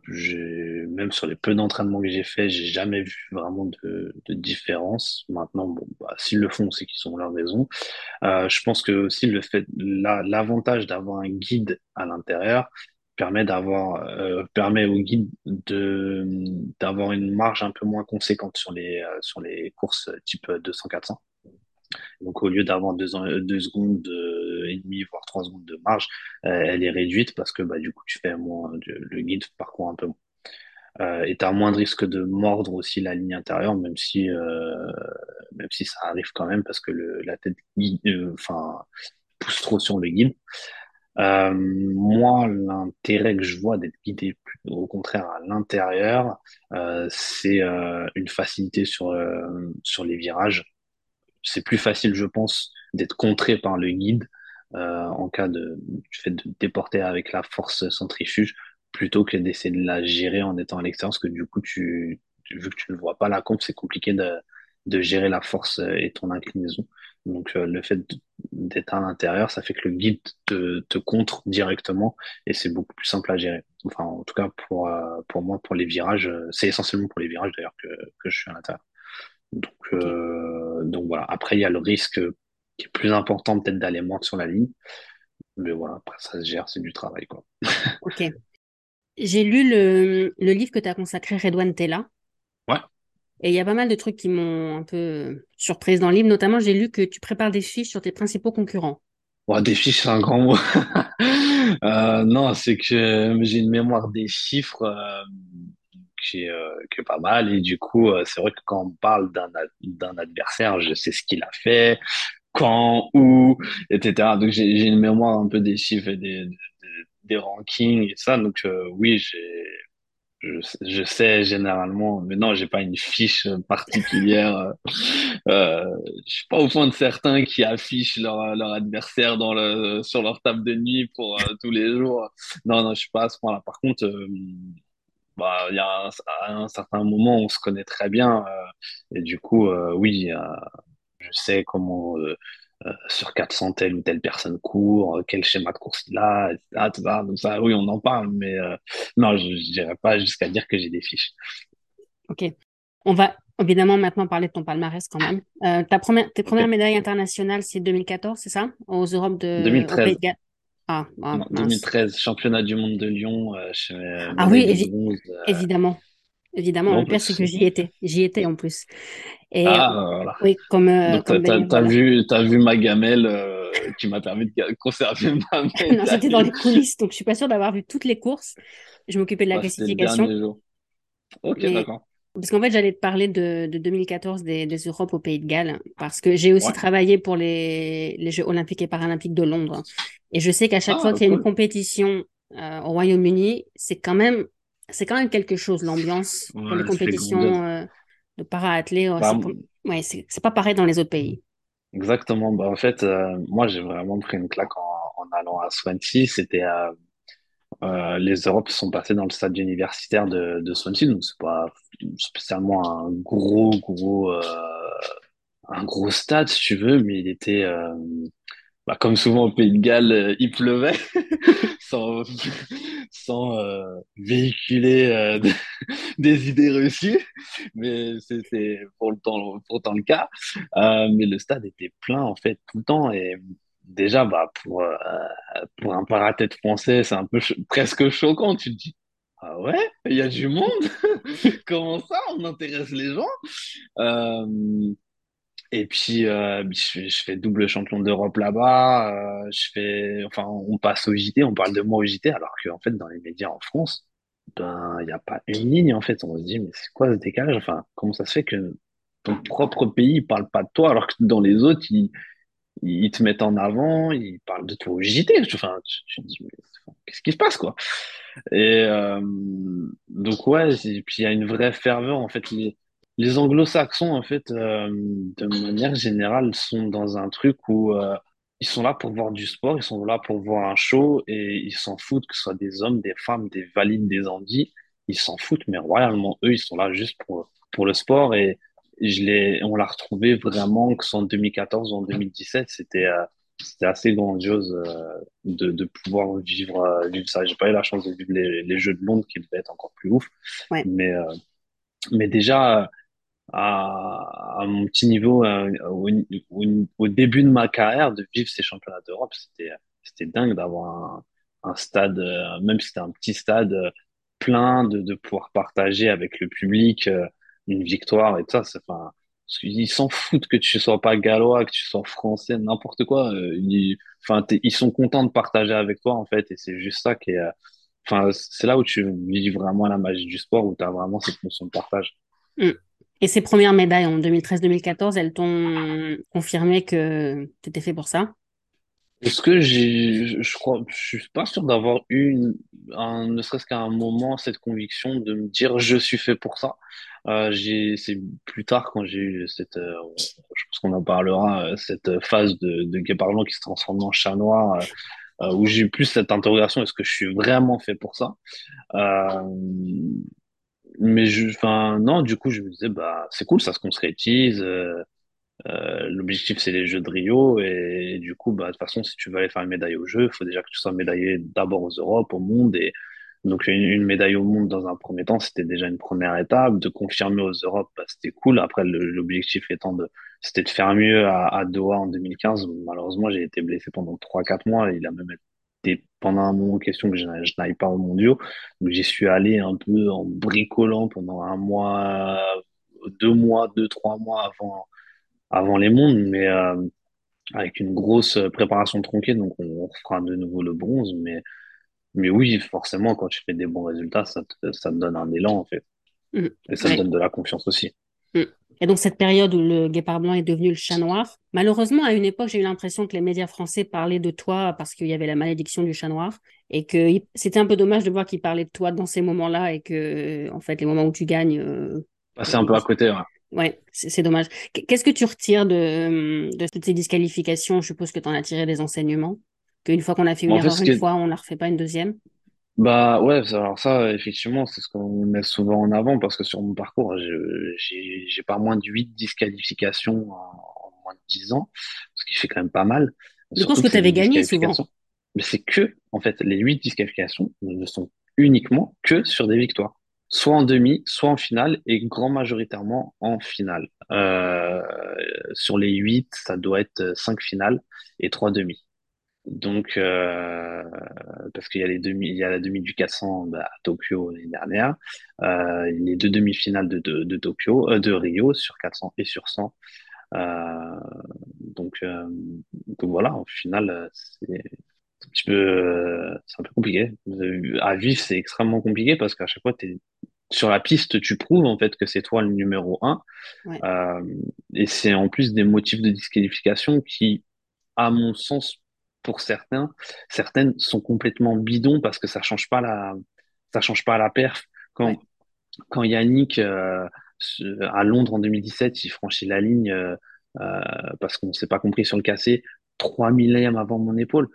même sur les peu d'entraînements que j'ai fait, j'ai jamais vu vraiment de, de différence. Maintenant, bon, bah, s'ils le font, c'est qu'ils ont leur raison. Euh, je pense que aussi le fait, l'avantage d'avoir un guide à l'intérieur permet d'avoir, euh, permet au guide de, d'avoir une marge un peu moins conséquente sur les, euh, sur les courses type 200-400. Donc au lieu d'avoir deux, deux secondes et demie, voire trois secondes de marge, euh, elle est réduite parce que bah, du coup tu fais moins, le guide parcourt un peu moins. Euh, et tu as moins de risque de mordre aussi la ligne intérieure, même si, euh, même si ça arrive quand même parce que la tête euh, pousse trop sur le guide. Euh, moi, l'intérêt que je vois d'être guidé au contraire à l'intérieur, euh, c'est une facilité sur, sur les virages c'est plus facile, je pense, d'être contré par le guide euh, en cas de fait de déporter avec la force centrifuge plutôt que d'essayer de la gérer en étant à l'extérieur, parce que du coup, tu, vu que tu ne vois pas la compte, c'est compliqué de, gérer la force et ton inclinaison. Donc euh, le fait d'être à l'intérieur, ça fait que le guide te, contre directement et c'est beaucoup plus simple à gérer. Enfin, en tout cas pour euh, moi, pour les virages, euh, c'est essentiellement pour les virages d'ailleurs que, que je suis à l'intérieur. Donc, euh, donc voilà. Après, il y a le risque qui est plus important peut-être d'aller moins sur la ligne. Mais voilà, après, ça se gère, c'est du travail. Quoi. [laughs] ok. J'ai lu le, le, livre que tu as consacré Redouane Tella. Ouais. Et il y a pas mal de trucs qui m'ont un peu surprise dans le livre. Notamment, j'ai lu que tu prépares des fiches sur tes principaux concurrents. Ouais, des fiches, c'est un grand mot. [laughs] euh, non, c'est que j'ai une mémoire des chiffres. Euh, euh, qui est pas mal. Et du coup, euh, c'est vrai que quand on parle d'un adversaire, je sais ce qu'il a fait, quand, où, etc. Donc j'ai une mémoire un peu des chiffres et des, des, rankings et ça. Donc euh, oui, j'ai je, je, sais généralement, mais non, j'ai pas une fiche particulière. euh, je suis pas au fond de certains qui affichent leur, leur adversaire sur leur table de nuit pour tous les jours. Non, non, je suis pas à ce point-là. Par contre, bah, il y a un, à un certain moment, on se connaît très bien. Euh, et du coup, euh, oui, je sais comment euh, sur 400 telle ou telle personne court, quel schéma de course il a, etc. Tout ça. Donc ça, oui, on en parle, mais non, je n'irai pas jusqu'à dire que j'ai des fiches. Ok. On va évidemment maintenant parler de ton palmarès quand même. ta première, tes premières médailles internationales, c'est 2014, c'est ça? Aux Europes de 2013. 2013, ah, championnat du monde de Lyon. Euh, ah oui, euh. évidemment. Évidemment, le pire, c'est que j'y étais. J'y étais en plus. Et, ah, voilà. Oui, comme. Euh, t'as, as, vu, as vu ma gamelle qui m'a permis de conserver ma [laughs] non, c'était dans les coulisses, donc je suis pas sûre d'avoir vu toutes les courses. Je m'occupais de la Ouais, c'était le classification. dernier jour. Ok, d'accord. Parce qu'en fait, j'allais te parler de, de 2014 des, des Europes au Pays de Galles, parce que j'ai aussi Ouais. travaillé pour les, les Jeux olympiques et paralympiques de Londres. Et je sais qu'à chaque Ah, fois qu'il y a une compétition euh, au Royaume-Uni, c'est quand même, c'est quand même quelque chose, l'ambiance pour les compétitions euh, de para-athlètes. Bah, c'est ouais, c'est c'est pas pareil dans les autres pays. exactement. Bah, en fait, euh, moi, j'ai vraiment pris une claque en, en allant à Swansea. C'était euh, les Europes sont passés dans le stade universitaire de, Swansea, donc c'est pas spécialement un gros, gros, euh, un gros stade, si tu veux, mais il était, euh, bah, comme souvent au Pays de Galles, il pleuvait, [laughs] sans, sans véhiculer [laughs] des idées reçues, mais c'était pour le temps, pourtant le cas. Mais le stade était plein en fait tout le temps et déjà bah pour euh, un paratête français c'est un peu presque choquant. Tu te dis ah ouais il y a du monde [laughs] comment ça on intéresse les gens? Euh, et puis, euh, je, fais double champion d'Europe là-bas. je fais, enfin, on passe au JT, on parle de moi au JT, alors qu'en fait, dans les médias en France, ben, il n'y a pas une ligne, en fait. On se dit, mais c'est quoi ce décalage? Enfin, comment ça se fait que ton propre pays ne parle pas de toi, alors que dans les autres, ils, ils te mettent en avant, ils parlent de toi au JT. Dis, qu'est-ce qui se passe, quoi? Et euh, donc ouais, puis il y a une vraie ferveur en fait. Les, les Anglo-Saxons en fait, euh, de manière générale, sont dans un truc où euh, ils sont là pour voir du sport, ils sont là pour voir un show et ils s'en foutent que ce soit des hommes, des femmes, des valides, des andis, ils s'en foutent mais royalement. Eux, ils sont là juste pour pour le sport et je l'ai, on l'a retrouvé vraiment que en 2014 ou en 2017, c'était euh, c'était assez grandiose euh, de, de pouvoir vivre, euh, vivre ça. J'ai pas eu la chance de vivre les, les Jeux de Londres qui devaient être encore plus ouf. Ouais. Mais, euh, mais déjà, à, à mon petit niveau, au, au, au début de ma carrière, de vivre ces championnats d'Europe, c'était, c'était dingue d'avoir un, un stade, même si c'était un petit stade, plein, de, de pouvoir partager avec le public une victoire et tout ça. C'est, enfin, ils s'en foutent que tu sois pas gallois, que tu sois français, n'importe quoi. Euh, ils, enfin, ils sont contents de partager avec toi, en fait, et c'est juste ça qui est, euh, enfin, c'est là où tu vis vraiment la magie du sport, où tu as vraiment cette notion de partage. Mm. Et ces premières médailles en 2013-2014, elles t'ont confirmé que tu étais fait pour ça? Est-ce que j'ai, je crois, je suis pas sûr d'avoir eu, un, ne serait-ce qu'à un moment, cette conviction de me dire je suis fait pour ça. Euh, j'ai, c'est plus tard quand j'ai eu cette, euh, je pense qu'on en parlera, euh, cette phase de, de guéparlant qui se transforme en chat noir, euh, où j'ai eu plus cette interrogation, est-ce que je suis vraiment fait pour ça? Euh, mais je, enfin, non, du coup, je me disais, bah, c'est cool, ça se concrétise. Euh, l'objectif, c'est les Jeux de Rio. Et, du coup, bah, de toute façon, si tu veux aller faire une médaille aux Jeux, il faut déjà que tu sois médaillé d'abord aux Europes, au monde. Et donc, une, médaille au monde dans un premier temps, c'était déjà une première étape. De confirmer aux Europes, bah, c'était cool. Après, l'objectif étant de, c'était de faire mieux à, Doha en 2015. Malheureusement, j'ai été blessé pendant trois quatre mois. Il a même été pendant un moment en question que je n'aille pas aux mondiaux. Donc, j'y suis allé un peu en bricolant pendant un mois, deux mois, deux, trois mois avant avant les mondes, mais euh, avec une grosse préparation tronquée, donc on, refera de nouveau le bronze. Mais, mais oui, forcément, quand tu fais des bons résultats, ça te, ça te donne un élan, en fait. Mm. Et ça te donne de la confiance aussi. Mm. Et donc, cette période où le guépard blanc est devenu le chat noir, malheureusement, à une époque, j'ai eu l'impression que les médias français parlaient de toi parce qu'il y avait la malédiction du chat noir et que c'était un peu dommage de voir qu'ils parlaient de toi dans ces moments-là et que, en fait, les moments où tu gagnes, euh, Passer un peu à côté, ouais. Ouais, c'est dommage. Qu- Qu'est-ce que tu retires de, de toutes ces disqualifications? Je suppose que tu en as tiré des enseignements, qu'une fois qu'on a fait une en erreur une fois, on ne la refait pas une deuxième? Bah ouais, alors ça, effectivement, c'est ce qu'on met souvent en avant parce que sur mon parcours, j'ai pas moins de 8 disqualifications en, en moins de 10 ans, ce qui fait quand même pas mal. Je pense que tu avais gagné souvent. Mais c'est que, en fait, les 8 disqualifications ne sont uniquement que sur des victoires. Soit en demi, soit en finale et grand majoritairement en finale. Euh, sur les 8, ça doit être 5 finales et 3 demi. Donc, euh, parce qu'il y a les demi, il y a la demi du 400 bah, à Tokyo l'année dernière, euh, les deux demi-finales de, de, de Tokyo, euh, de Rio sur 400 et sur 100. Euh, donc, donc voilà, au final, c'est un petit peu, c'est un peu compliqué. À vivre, c'est extrêmement compliqué parce qu'à chaque fois, t'es sur la piste, tu prouves en fait que c'est toi le numéro un. Euh, et c'est en plus des motifs de disqualification qui, à mon sens, pour certains, certaines sont complètement bidons parce que ça change pas la, ça change pas la perf. Quand, quand Yannick, euh, à Londres en 2017, il franchit la ligne euh, euh, parce qu'on s'est pas compris sur le cassé, 3 millième avant mon épaule.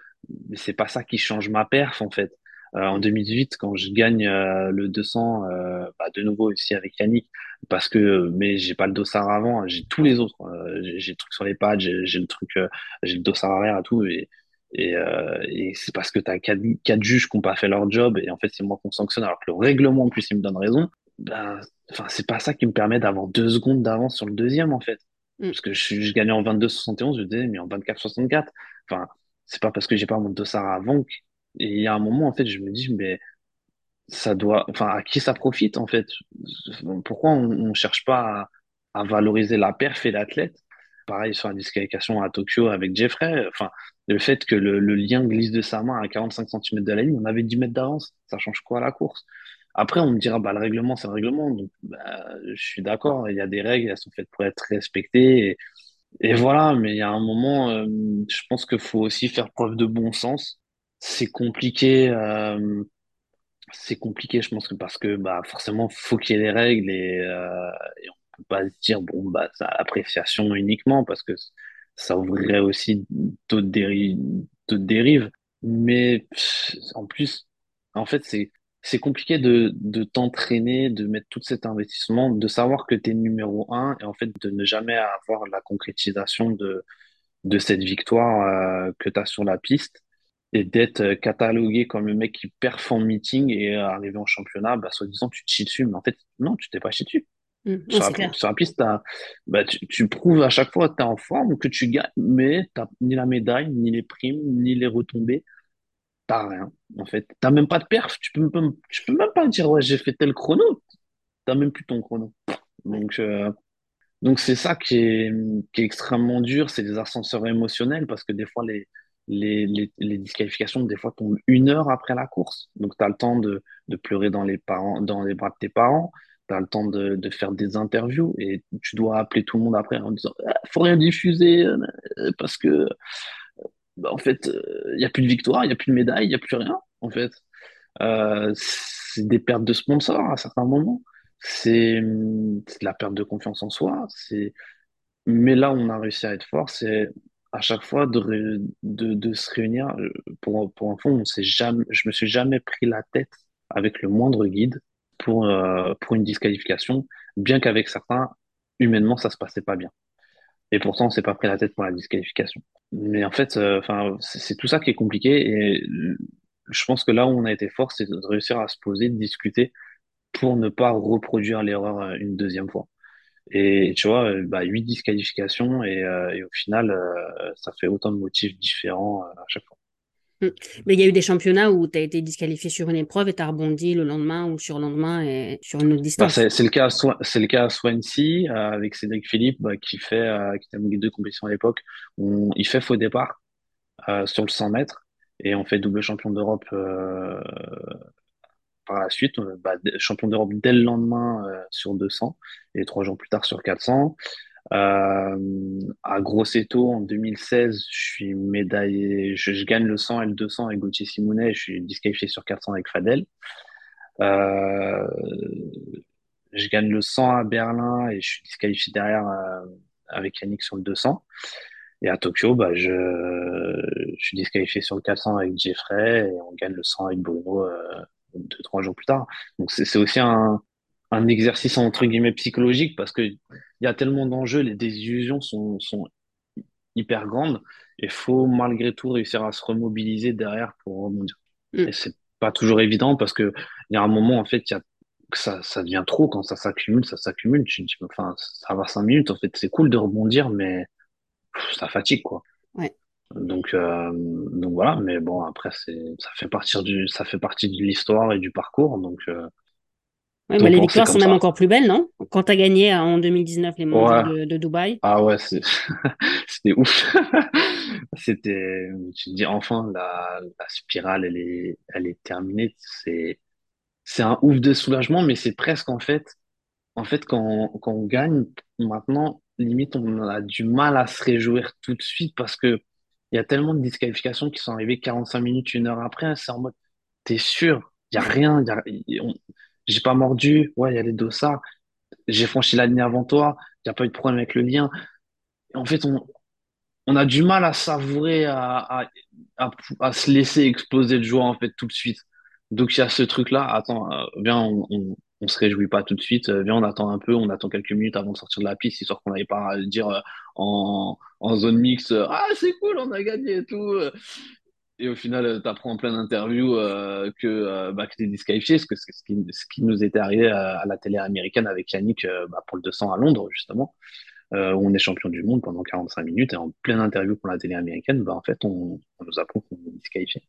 Mais c'est pas ça qui change ma perf en fait. Euh, en 2018, quand je gagne euh, le 200, euh, bah, de nouveau ici avec Yannick, parce que mais j'ai pas le dossard avant, hein, j'ai tous les autres. j'ai le truc sur les pads, j'ai le truc, j'ai le dossard arrière et tout. Et, et, et c'est parce que tu as quatre, quatre juges qui n'ont pas fait leur job et en fait c'est moi qu'on sanctionne alors que le règlement en plus il me donne raison. Ben, enfin c'est pas ça qui me permet d'avoir deux secondes d'avance sur le deuxième en fait. Mm. Parce que je, je gagnais en 22-71, je disais mais en 24-64. Enfin c'est pas parce que j'ai pas mon dossard avant et il y a un moment, en fait, je me dis, mais ça doit, enfin, à qui ça profite, en fait? Pourquoi on, ne cherche pas à, valoriser la perf et l'athlète? Pareil sur la disqualification à Tokyo avec Jeffrey. Enfin, le fait que le, le lien glisse de sa main à 45 cm de la ligne, on avait 10 mètres d'avance. Ça change quoi à la course? Après, on me dira, bah, le règlement, c'est le règlement. Donc, bah, je suis d'accord. Il y a des règles, elles sont faites pour être respectées. Et voilà. Mais il y a un moment, euh, je pense qu'il faut aussi faire preuve de bon sens c'est compliqué. Euh, c'est compliqué, je pense que parce que bah forcément faut qu'il y ait des règles et, euh, et on peut pas se dire bon bah c'est appréciation uniquement parce que ça ouvrirait aussi d'autres dérives, d'autres dérives. Mais en plus, en fait c'est c'est compliqué de, de t'entraîner, de mettre tout cet investissement, de savoir que tu es numéro un et en fait de ne jamais avoir la concrétisation de, de cette victoire euh, que tu as sur la piste et d'être euh, catalogué comme le mec qui performe en meeting et euh, arrivé en championnat, bah, soi-disant, tu te chies dessus. Mais en fait, non, tu t'es pas chié dessus. Mmh, sur, la, piste, bah, tu, tu, prouves à chaque fois que tu es en forme, que tu gagnes, mais tu ni la médaille, ni les primes, ni les retombées. Tu rien, en fait. Tu même pas de perf. Tu peux, tu peux même pas dire, ouais, j'ai fait tel chrono. Tu même plus ton chrono. Donc, euh, donc c'est ça qui est, extrêmement dur. C'est des ascenseurs émotionnels parce que des fois, les, les, les, les, disqualifications, des fois, tombent une heure après la course. Donc, tu as le temps de, de, pleurer dans les, parents, dans les bras de tes parents. Tu as le temps de, de, faire des interviews et tu dois appeler tout le monde après en disant ah, faut rien diffuser euh, parce que, bah, en fait, il euh, n'y a plus de victoire, il n'y a plus de médaille, il n'y a plus rien, en fait. Euh, c'est des pertes de sponsors à certains moments. C'est de la perte de confiance en soi. Mais là, on a réussi à être fort. C'est à chaque fois de, de, de se réunir. Euh, pour, pour un fond, on jamais, je me suis jamais pris la tête avec le moindre guide pour, pour une disqualification, bien qu'avec certains, humainement, ça se passait pas bien. Et pourtant, on s'est pas pris la tête pour la disqualification. Mais en fait, euh, enfin, c'est tout ça qui est compliqué. Et je pense que là où on a été fort, c'est de réussir à se poser, de discuter pour ne pas reproduire l'erreur une deuxième fois. Et tu vois, euh, bah, 8 disqualifications et, euh, et au final, euh, ça fait autant de motifs différents à chaque fois. Mais il y a eu des championnats où tu as été disqualifié sur une épreuve et tu as rebondi le lendemain ou sur le lendemain et sur une autre bah, distance. c'est le cas, c'est le cas à Swansea avec Cédric Philippe bah, qui fait, qui gagné deux compétitions à l'époque. Il fait faux départ sur le 100 mètres et on fait double champion d'Europe par la suite, euh, bah, champion d'Europe dès le lendemain euh, sur 200 et trois jours plus tard sur 400. Euh, à Grosseto en 2016, je suis médaillé, je, gagne le 100 et le 200 avec Gauthier Simonet, je suis disqualifié sur 400 avec Fadel. Euh, je gagne le 100 à Berlin et je suis disqualifié derrière euh, avec Yannick sur le 200. Et à Tokyo, bah, je, je suis disqualifié sur le 400 avec Jeffrey et on gagne le 100 avec Bruno euh, deux, trois jours plus tard. Donc c'est aussi un, un exercice entre guillemets psychologique parce que il y a tellement d'enjeux, les désillusions sont, sont hyper grandes et faut malgré tout réussir à se remobiliser derrière pour rebondir. Mm. Et c'est pas toujours évident parce que il y a un moment en fait, il y a ça, ça devient trop quand ça s'accumule, ça s'accumule. Tu, enfin, ça va cinq minutes. En fait, c'est cool de rebondir, mais ça fatigue quoi. Ouais. Donc, euh, donc voilà, mais bon, après, c'est, ça fait partie du, ça fait partie de l'histoire et du parcours. Donc, euh, Ouais, bah, les victoires sont même encore plus belles, non? Quand tu as gagné en 2019 les mondiaux de, de, Dubaï. Ah ouais, [laughs] c'était ouf. [laughs] c'était, tu te dis enfin, la, la, spirale, elle est, elle est terminée. C'est, c'est un ouf de soulagement, mais c'est presque en fait, en fait, quand, quand on gagne, maintenant, limite, on a du mal à se réjouir tout de suite parce que il y a tellement de disqualifications qui sont arrivées 45 minutes, une heure après. C'est en mode, t'es sûr, il y a rien, y a, j'ai pas mordu, ouais, il y a les dossards, j'ai franchi la ligne avant toi, il n'y a pas eu de problème avec le lien. En fait, on, a du mal à savourer, à, à, se laisser exploser de joie, en fait, tout de suite. Donc, il y a ce truc-là, attends, euh, viens, on, on, on, se réjouit pas tout de suite, euh, viens, on attend un peu, on attend quelques minutes avant de sortir de la piste, histoire qu'on n'aille pas à dire euh, en, en zone mix, ah, c'est cool, on a gagné et tout. Et au final, tu apprends en pleine interview euh, que, euh, bah, que tu es disqualifié, ce, que, ce, qui, ce qui nous était arrivé à, la télé américaine avec Yannick euh, bah, pour le 200 à Londres, justement, euh, où on est champion du monde pendant 45 minutes. Et en pleine interview pour la télé américaine, bah, en fait, on, on nous apprend qu'on est disqualifié.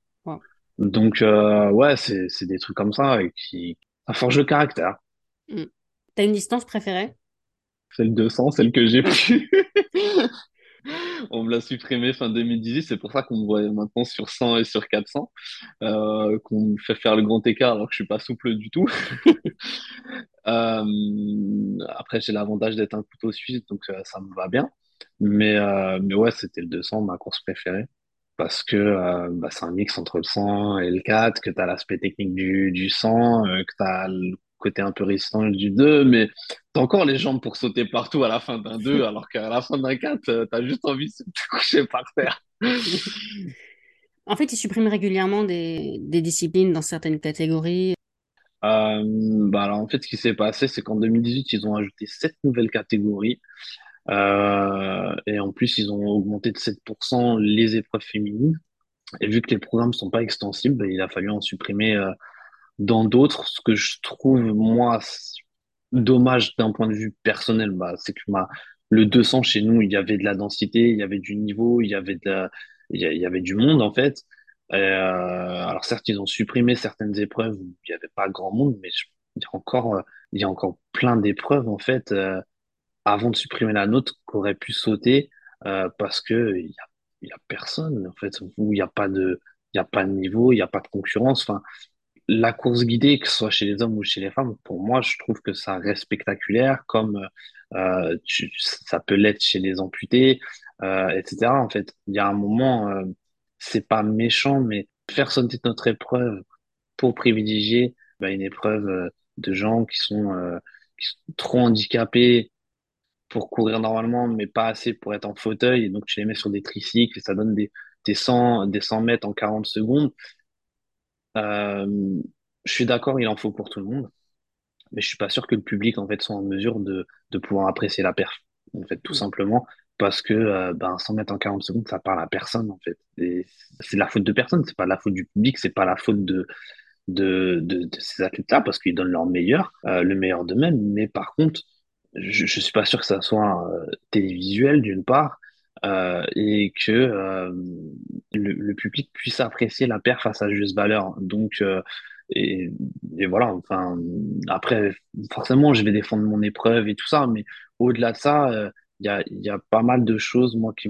Donc, euh, ouais, c'est des trucs comme ça et qui ça forge le caractère. Mm. T'as une distance préférée? Celle 200, celle que j'ai [laughs] pu. On me l'a supprimé fin 2018, c'est pour ça qu'on me voit maintenant sur 100 et sur 400, euh, qu'on me fait faire le grand écart alors que je suis pas souple du tout. [laughs] euh, après, j'ai l'avantage d'être un couteau suisse, donc euh, ça me va bien. Mais, mais ouais, c'était le 200, ma course préférée. Parce que bah, c'est un mix entre le 100 et le 4, que tu as l'aspect technique du, du 100, que tu as le côté un peu résistant du 2, mais t'as encore les jambes pour sauter partout à la fin d'un 2, [laughs] alors qu'à la fin d'un 4, euh, t'as juste envie de te [laughs] coucher par terre. [laughs] en fait, ils suppriment régulièrement des, des disciplines dans certaines catégories. Euh, bah alors en fait, ce qui s'est passé, c'est qu'en 2018, ils ont ajouté sept nouvelles catégories. Euh, et en plus, ils ont augmenté de 7% les épreuves féminines. Et vu que les programmes sont pas extensibles, bah, il a fallu en supprimer euh, dans d'autres, ce que je trouve, moi, dommage d'un point de vue personnel, bah, c'est que le 200 chez nous, il y avait de la densité, il y avait du niveau, il y avait du monde, en fait. Euh, alors certes, ils ont supprimé certaines épreuves où il n'y avait pas grand monde, mais il y a encore, il y a encore plein d'épreuves, en fait, euh, avant de supprimer la nôtre, qu'aurait pu sauter, euh, parce que il y a, personne, en fait, où il n'y a pas de, niveau, il n'y a pas de concurrence. La course guidée, que ce soit chez les hommes ou chez les femmes, pour moi, je trouve que ça reste spectaculaire, comme euh, tu, ça peut l'être chez les amputés, euh, etc. En fait, il y a un moment, euh, c'est pas méchant, mais faire sonner notre épreuve pour privilégier bah, une épreuve euh, de gens qui sont, euh, qui sont trop handicapés pour courir normalement, mais pas assez pour être en fauteuil, et donc tu les mets sur des tricycles, et ça donne des, des 100, des 100 mètres en 40 secondes euh, je suis d'accord, il en faut pour tout le monde, mais je suis pas sûr que le public en fait soit en mesure de, de pouvoir apprécier la perf. En fait, tout mm. simplement parce que euh, ben 100 mètres en 40 secondes, ça parle à personne en fait. C'est la faute de personne, c'est pas la faute du public, c'est pas la faute de de, de, de ces athlètes-là parce qu'ils donnent leur meilleur, euh, le meilleur d'eux-mêmes. Mais par contre, je, je suis pas sûr que ça soit télévisuel d'une part euh, et que euh, le, public puisse apprécier la paire face à juste valeur. Donc, euh, et, et, voilà, enfin, après, forcément, je vais défendre mon épreuve et tout ça, mais au-delà de ça, il y a, y a pas mal de choses, moi, qui,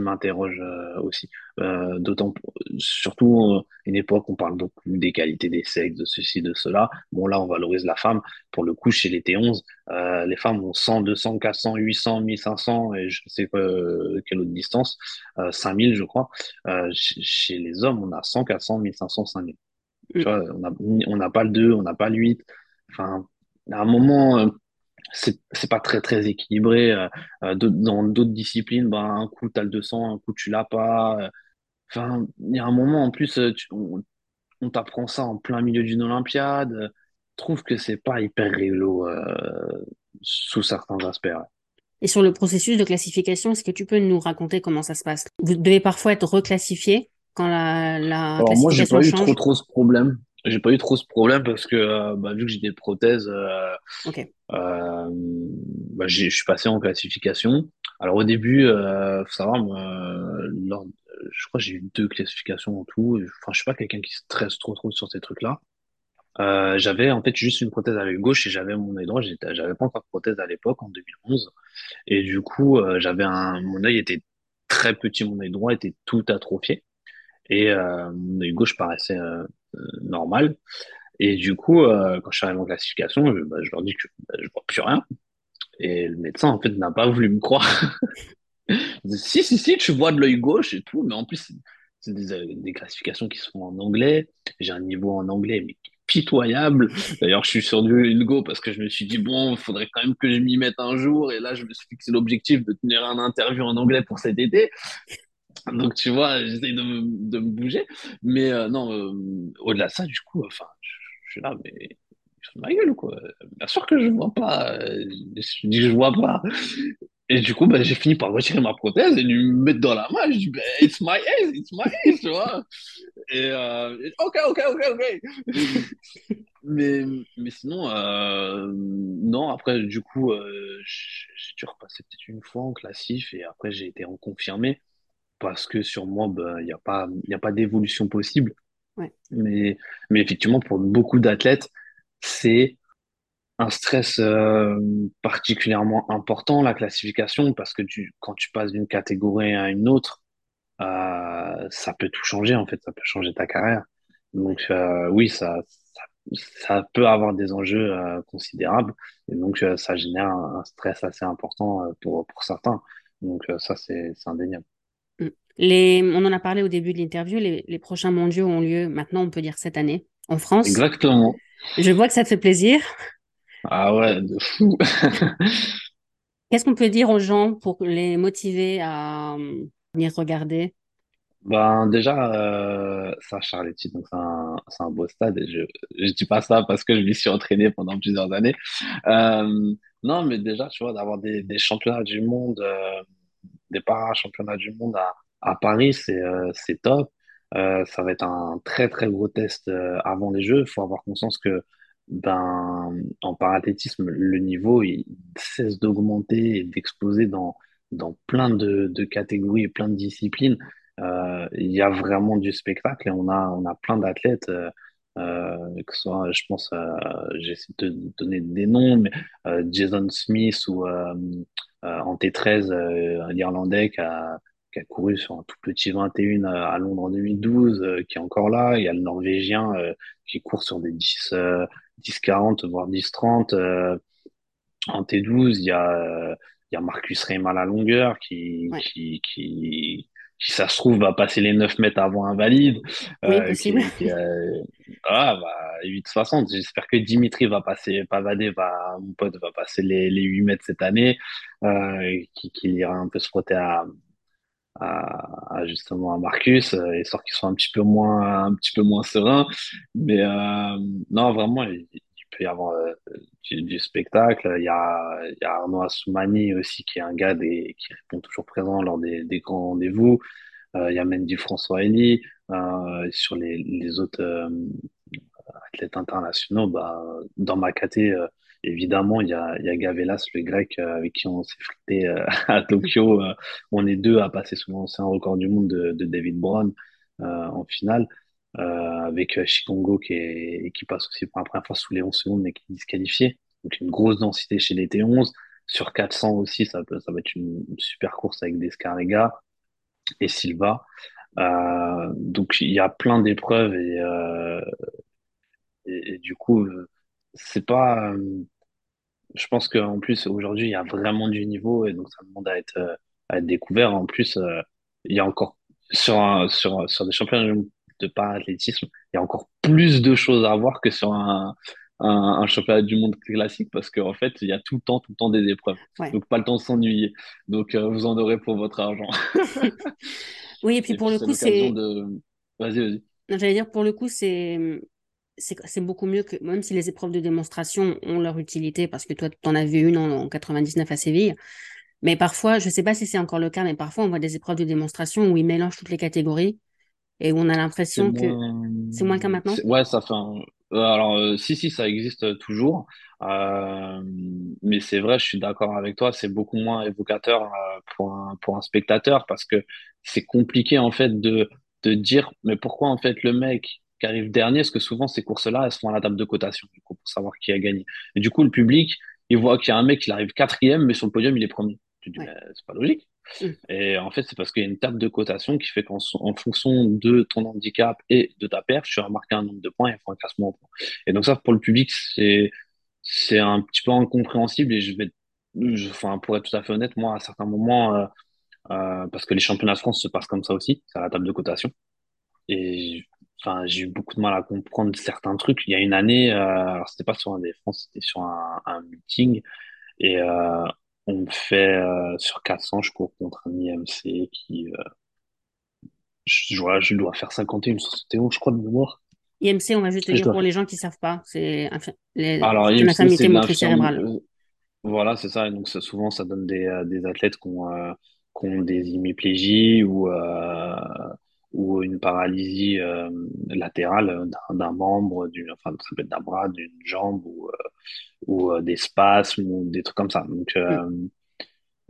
m'interrogent euh, aussi. Euh, d'autant, surtout, euh, une époque, on parle beaucoup des qualités des sexes, de ceci, de cela. Bon, là, on valorise la femme. Pour le coup, chez les T11, euh, les femmes ont 100, 200, 400, 800, 1500 et je sais pas quelle autre distance, 5000, je crois. chez les hommes, on a 100, 400, 1500, 5000. Tu vois, on n'a pas le 2, on n'a pas le 8. Enfin, à un moment, c'est c'est pas très très équilibré euh, euh dans d'autres disciplines ben un coup tu as le 200 un coup tu l'as pas euh. enfin il y a un moment en plus on, on t'apprend ça en plein milieu d'une olympiade je trouve que c'est pas hyper réglo sous certains aspects Et sur le processus de classification, est-ce que tu peux nous raconter comment ça se passe? Vous devez parfois être reclassifié quand la, la Alors moi, j'ai pas eu trop trop ce problème. J'ai pas eu trop ce problème parce que euh, bah, vu que j'ai des prothèses, euh, euh, bah, je suis passé en classification. Alors au début, euh, faut savoir, moi, je crois que j'ai eu deux classifications en tout. Enfin, je suis pas quelqu'un qui stresse trop trop sur ces trucs-là. Euh, j'avais en fait juste une prothèse à l'œil gauche et j'avais mon œil droit. J'avais pas encore de prothèse à l'époque, en 2011. Et du coup, j'avais un, mon œil était très petit, mon œil droit était tout atrophié. Et euh, mon œil gauche paraissait euh, euh, normal. Et du coup, quand je suis arrivé en classification, je, bah, je leur dis que bah, je vois plus rien. Et le médecin, en fait, n'a pas voulu me croire. [laughs] Il dit, si, si, si, tu vois de l'œil gauche et tout, mais en plus, c'est des, classifications qui sont en anglais. J'ai un niveau en anglais, mais pitoyable. D'ailleurs, je suis sur Duolingo parce que je me suis dit, bon, il faudrait quand même que je m'y mette un jour. Et là, je me suis fixé l'objectif de tenir un interview en anglais pour cet été. Donc, tu vois, j'essaye de me, bouger. Mais euh, non, euh, au-delà de ça, du coup, enfin, je, suis là, mais ma gueule, quoi? Bien sûr que je vois pas. euh, Je dis je vois pas. Et du coup, bah, j'ai fini par retirer ma prothèse et lui mettre dans la main. Je dis, bah, it's my ace, it's my ace, tu vois. Et, euh, ok, ok, ok, ok. [laughs] Mais, mais sinon, euh, non, après, du coup, euh, j'ai dû repasser peut-être une fois en classif et après, j'ai été reconfirmé parce que sur moi, ben, il n'y a pas, il y a pas d'évolution possible. Ouais. Mais, mais effectivement, pour beaucoup d'athlètes, c'est un stress euh, particulièrement important, la classification, parce que tu, quand tu passes d'une catégorie à une autre, euh, ça peut tout changer, en fait, ça peut changer ta carrière. Donc, euh, oui, ça, ça, ça peut avoir des enjeux considérables, et donc ça génère un, un stress assez important pour, pour certains. Donc, ça, c'est indéniable. Les, on en a parlé au début de l'interview, les, les prochains mondiaux ont lieu maintenant, on peut dire cette année, en France. Exactement. Je vois que ça te fait plaisir. Ah ouais, de fou. [laughs] Qu'est-ce qu'on peut dire aux gens pour les motiver à euh, venir regarder? Ben déjà, euh, ça, Charletti, donc c'est un, beau stade et je je dis pas ça parce que je m'y suis entraîné pendant plusieurs années. Euh, non, mais déjà, tu vois, d'avoir des, des championnats du monde, euh, des para-championnats du monde à, à Paris, c'est euh, top. Euh, ça va être un très très gros test euh, avant les Jeux. Il faut avoir conscience que ben en parathlétisme, le niveau il cesse d'augmenter et d'exploser dans dans plein de, de catégories et plein de disciplines. Euh, il y a vraiment du spectacle et on a on a plein d'athlètes. Que ce soit, je pense, j'essaie de donner des noms, mais Jason Smith ou en T13, euh, un Irlandais qui a, qui a couru sur un tout petit 21 à à Londres en 2012, euh, qui est encore là. Il y a le Norvégien euh, qui court sur des 10, euh, 10-40, voire 10-30. Euh, en T12, il y a, euh, il y a Marcus Reim à la longueur qui, Ouais. qui, qui, qui, ça se trouve, va passer les 9 mètres avant un valide. Oui, Euh, possible. qui, ah, bah, 8,60. J'espère que Dimitri va passer, Pavadé va, mon pote, va passer les, les 8 mètres cette année, euh, qui, qui ira un peu se frotter à, à, justement à Marcus, euh, histoire qu'il soit un petit peu moins, un petit peu moins serein. Mais euh, non, vraiment, il, peut y avoir euh, du, spectacle. Il y a, il y Arnaud Assoumani aussi, qui est un gars des, qui répond toujours présent lors des, grands rendez-vous. Il y a Mendy François. Euh, sur les, autres athlètes internationaux, bah, dans ma caté, évidemment, il y a, y a Gavelas, le grec, euh, avec qui on s'est frité euh, [laughs] à Tokyo. Euh, on est deux à passer sous l'ancien record du monde de, David Brown en finale, avec Chikongo qui, est, qui passe aussi pour la première fois sous les 11 secondes, mais qui est disqualifié. Donc une grosse densité chez les T11. Sur 400 aussi, ça, peut, ça va être une, super course avec Descarrega et Silva. Donc il y a plein d'épreuves et, et, du coup, c'est pas. euh, je pense qu'en plus, aujourd'hui, il y a vraiment du niveau et donc ça demande à être, euh, à être découvert. En plus, euh, il y a encore, sur, un- sur, sur des championnats de parathlétisme, il y a encore plus de choses à voir que sur un, un, un championnat du monde classique parce qu'en fait, il y a tout le temps, tout le temps des épreuves. Ouais. Donc, pas le temps de s'ennuyer. Donc, euh, vous en aurez pour votre argent. [laughs] Oui, et puis Et pour puis, le c'est coup, l'occasion c'est, de. Vas-y, vas-y. non, j'allais dire, pour le coup, c'est, c'est, beaucoup mieux que, même si les épreuves de démonstration ont leur utilité, parce que toi, tu en as vu une en, en 99 à Séville, mais parfois, je sais pas si c'est encore le cas, mais parfois, on voit des épreuves de démonstration où ils mélangent toutes les catégories et où on a l'impression que c'est moins le cas maintenant? Ouais, ça fait un- euh, Alors, euh, si, si, ça existe toujours. Euh, mais c'est vrai, je suis d'accord avec toi, c'est beaucoup moins évocateur euh, pour un, pour un spectateur parce que c'est compliqué, en fait, de, de dire, mais pourquoi, en fait, le mec qui arrive dernier, parce que souvent ces courses-là, elles sont à la table de cotation, du coup, pour savoir qui a gagné. Et du coup, le public, il voit qu'il y a un mec qui arrive quatrième, mais sur le podium, il est premier. Tu te dis, c'est pas logique. Mm. Et en fait, c'est parce qu'il y a une table de cotation qui fait qu'en en fonction de ton handicap et de ta perche, tu as marqué un nombre de points et il faut un classement en points. Et donc ça, pour le public, c'est c'est un petit peu incompréhensible et je vais, enfin, pour être tout à fait honnête, moi, à certains moments, euh, euh, parce que les championnats de France se passent comme ça aussi, c'est à la table de cotation. Et enfin, j'ai eu beaucoup de mal à comprendre certains trucs. Il y a une année, euh, alors c'était pas sur un des France, c'était sur un, un meeting et euh, on me fait euh, sur 400, je cours contre un IMC qui, euh, je, je, dois faire 51, 71, je crois de mémoire. IMC, on va juste dire pour les gens qui savent pas, c'est les, Alors, une infirmité motrice cérébrale. Euh, voilà, c'est ça. Et donc, ça, souvent, ça donne des, des athlètes qui ont, qui ont des hémiplégies ou, ou une paralysie latérale d'un membre, d'une, enfin, ça peut être d'un bras, d'une jambe ou, ou euh, des spasmes ou des trucs comme ça. Donc, euh,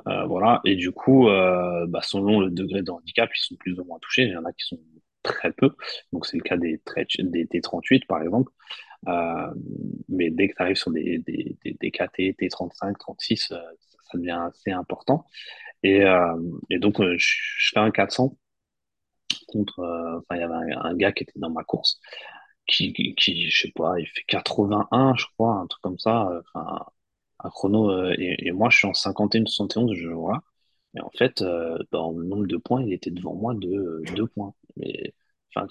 euh, voilà. Et du coup, bah, selon le degré de handicap, ils sont plus ou moins touchés. Il y en a qui sont très peu. Donc, c'est le cas des, des T38, par exemple. mais dès que tu arrives sur des, des, des, KT, T35, 36, ça devient assez important. Et, et donc, je, fais un 400 contre. Enfin, il y avait un, gars qui était dans ma course qui, qui, je sais pas, il fait 81, je crois, un truc comme ça, enfin, un chrono, euh, et, moi, je suis en 51, 71, je vois. Et en fait, euh, dans le nombre de points, il était devant moi de deux points. Mais, enfin,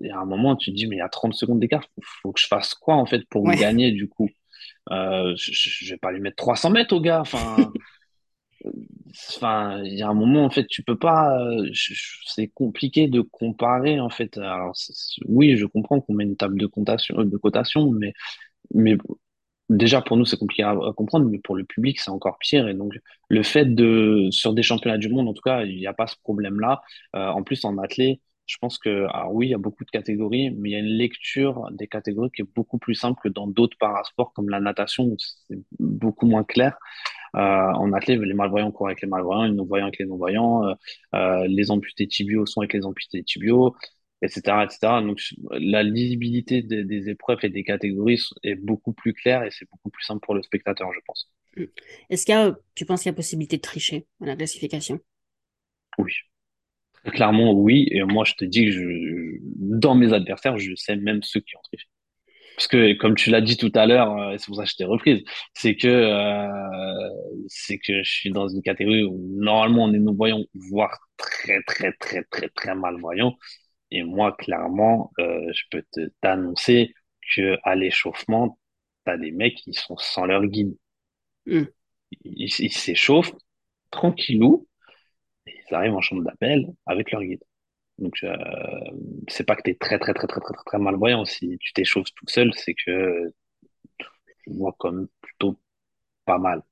il y a un moment, tu te dis, mais il y a 30 secondes d'écart, faut, faut que je fasse quoi, en fait, pour gagner, du coup? Euh, je, je, vais pas lui mettre 300 mètres au gars, enfin, [laughs] enfin, il y a un moment, en fait, tu peux pas, c'est compliqué de comparer, en fait. Alors, oui, je comprends qu'on met une table de cotation, de cotation, mais, mais déjà pour nous, c'est compliqué à, comprendre, mais pour le public, c'est encore pire. Et donc, le fait de, sur des championnats du monde, en tout cas, il n'y a pas ce problème-là. Euh, en plus, en athlée, je pense que, alors oui, il y a beaucoup de catégories, mais il y a une lecture des catégories qui est beaucoup plus simple que dans d'autres parasports comme la natation, où c'est beaucoup moins clair. Euh, en athlète, les malvoyants courent avec les malvoyants, les non-voyants avec les non-voyants, euh, euh, les amputés tibiaux sont avec les amputés tibiaux, etc., etc. Donc, la lisibilité des, des, épreuves et des catégories est beaucoup plus claire et c'est beaucoup plus simple pour le spectateur, je pense. Mm. Est-ce qu'il y a, tu penses qu'il y a possibilité de tricher dans la classification? Oui. Clairement, oui. Et moi, je te dis que je, dans mes adversaires, je sais même ceux qui ont triché. Parce que, comme tu l'as dit tout à l'heure, euh, c'est pour ça que je t'ai reprise, c'est que, euh, c'est que je suis dans une catégorie où normalement on est non-voyant, voire très, très, très, très, très malvoyant. Et moi, clairement, euh, je peux te, t'annoncer que à l'échauffement, t'as des mecs qui sont sans leur guide. Hmm. Ils, ils s'échauffent tranquillou, et ils arrivent en chambre d'appel avec leur guide. Donc, euh, c'est pas que tu es très, très, très, très, très, très malvoyant. Si tu t'échauffes tout seul, c'est que tu vois comme plutôt pas mal.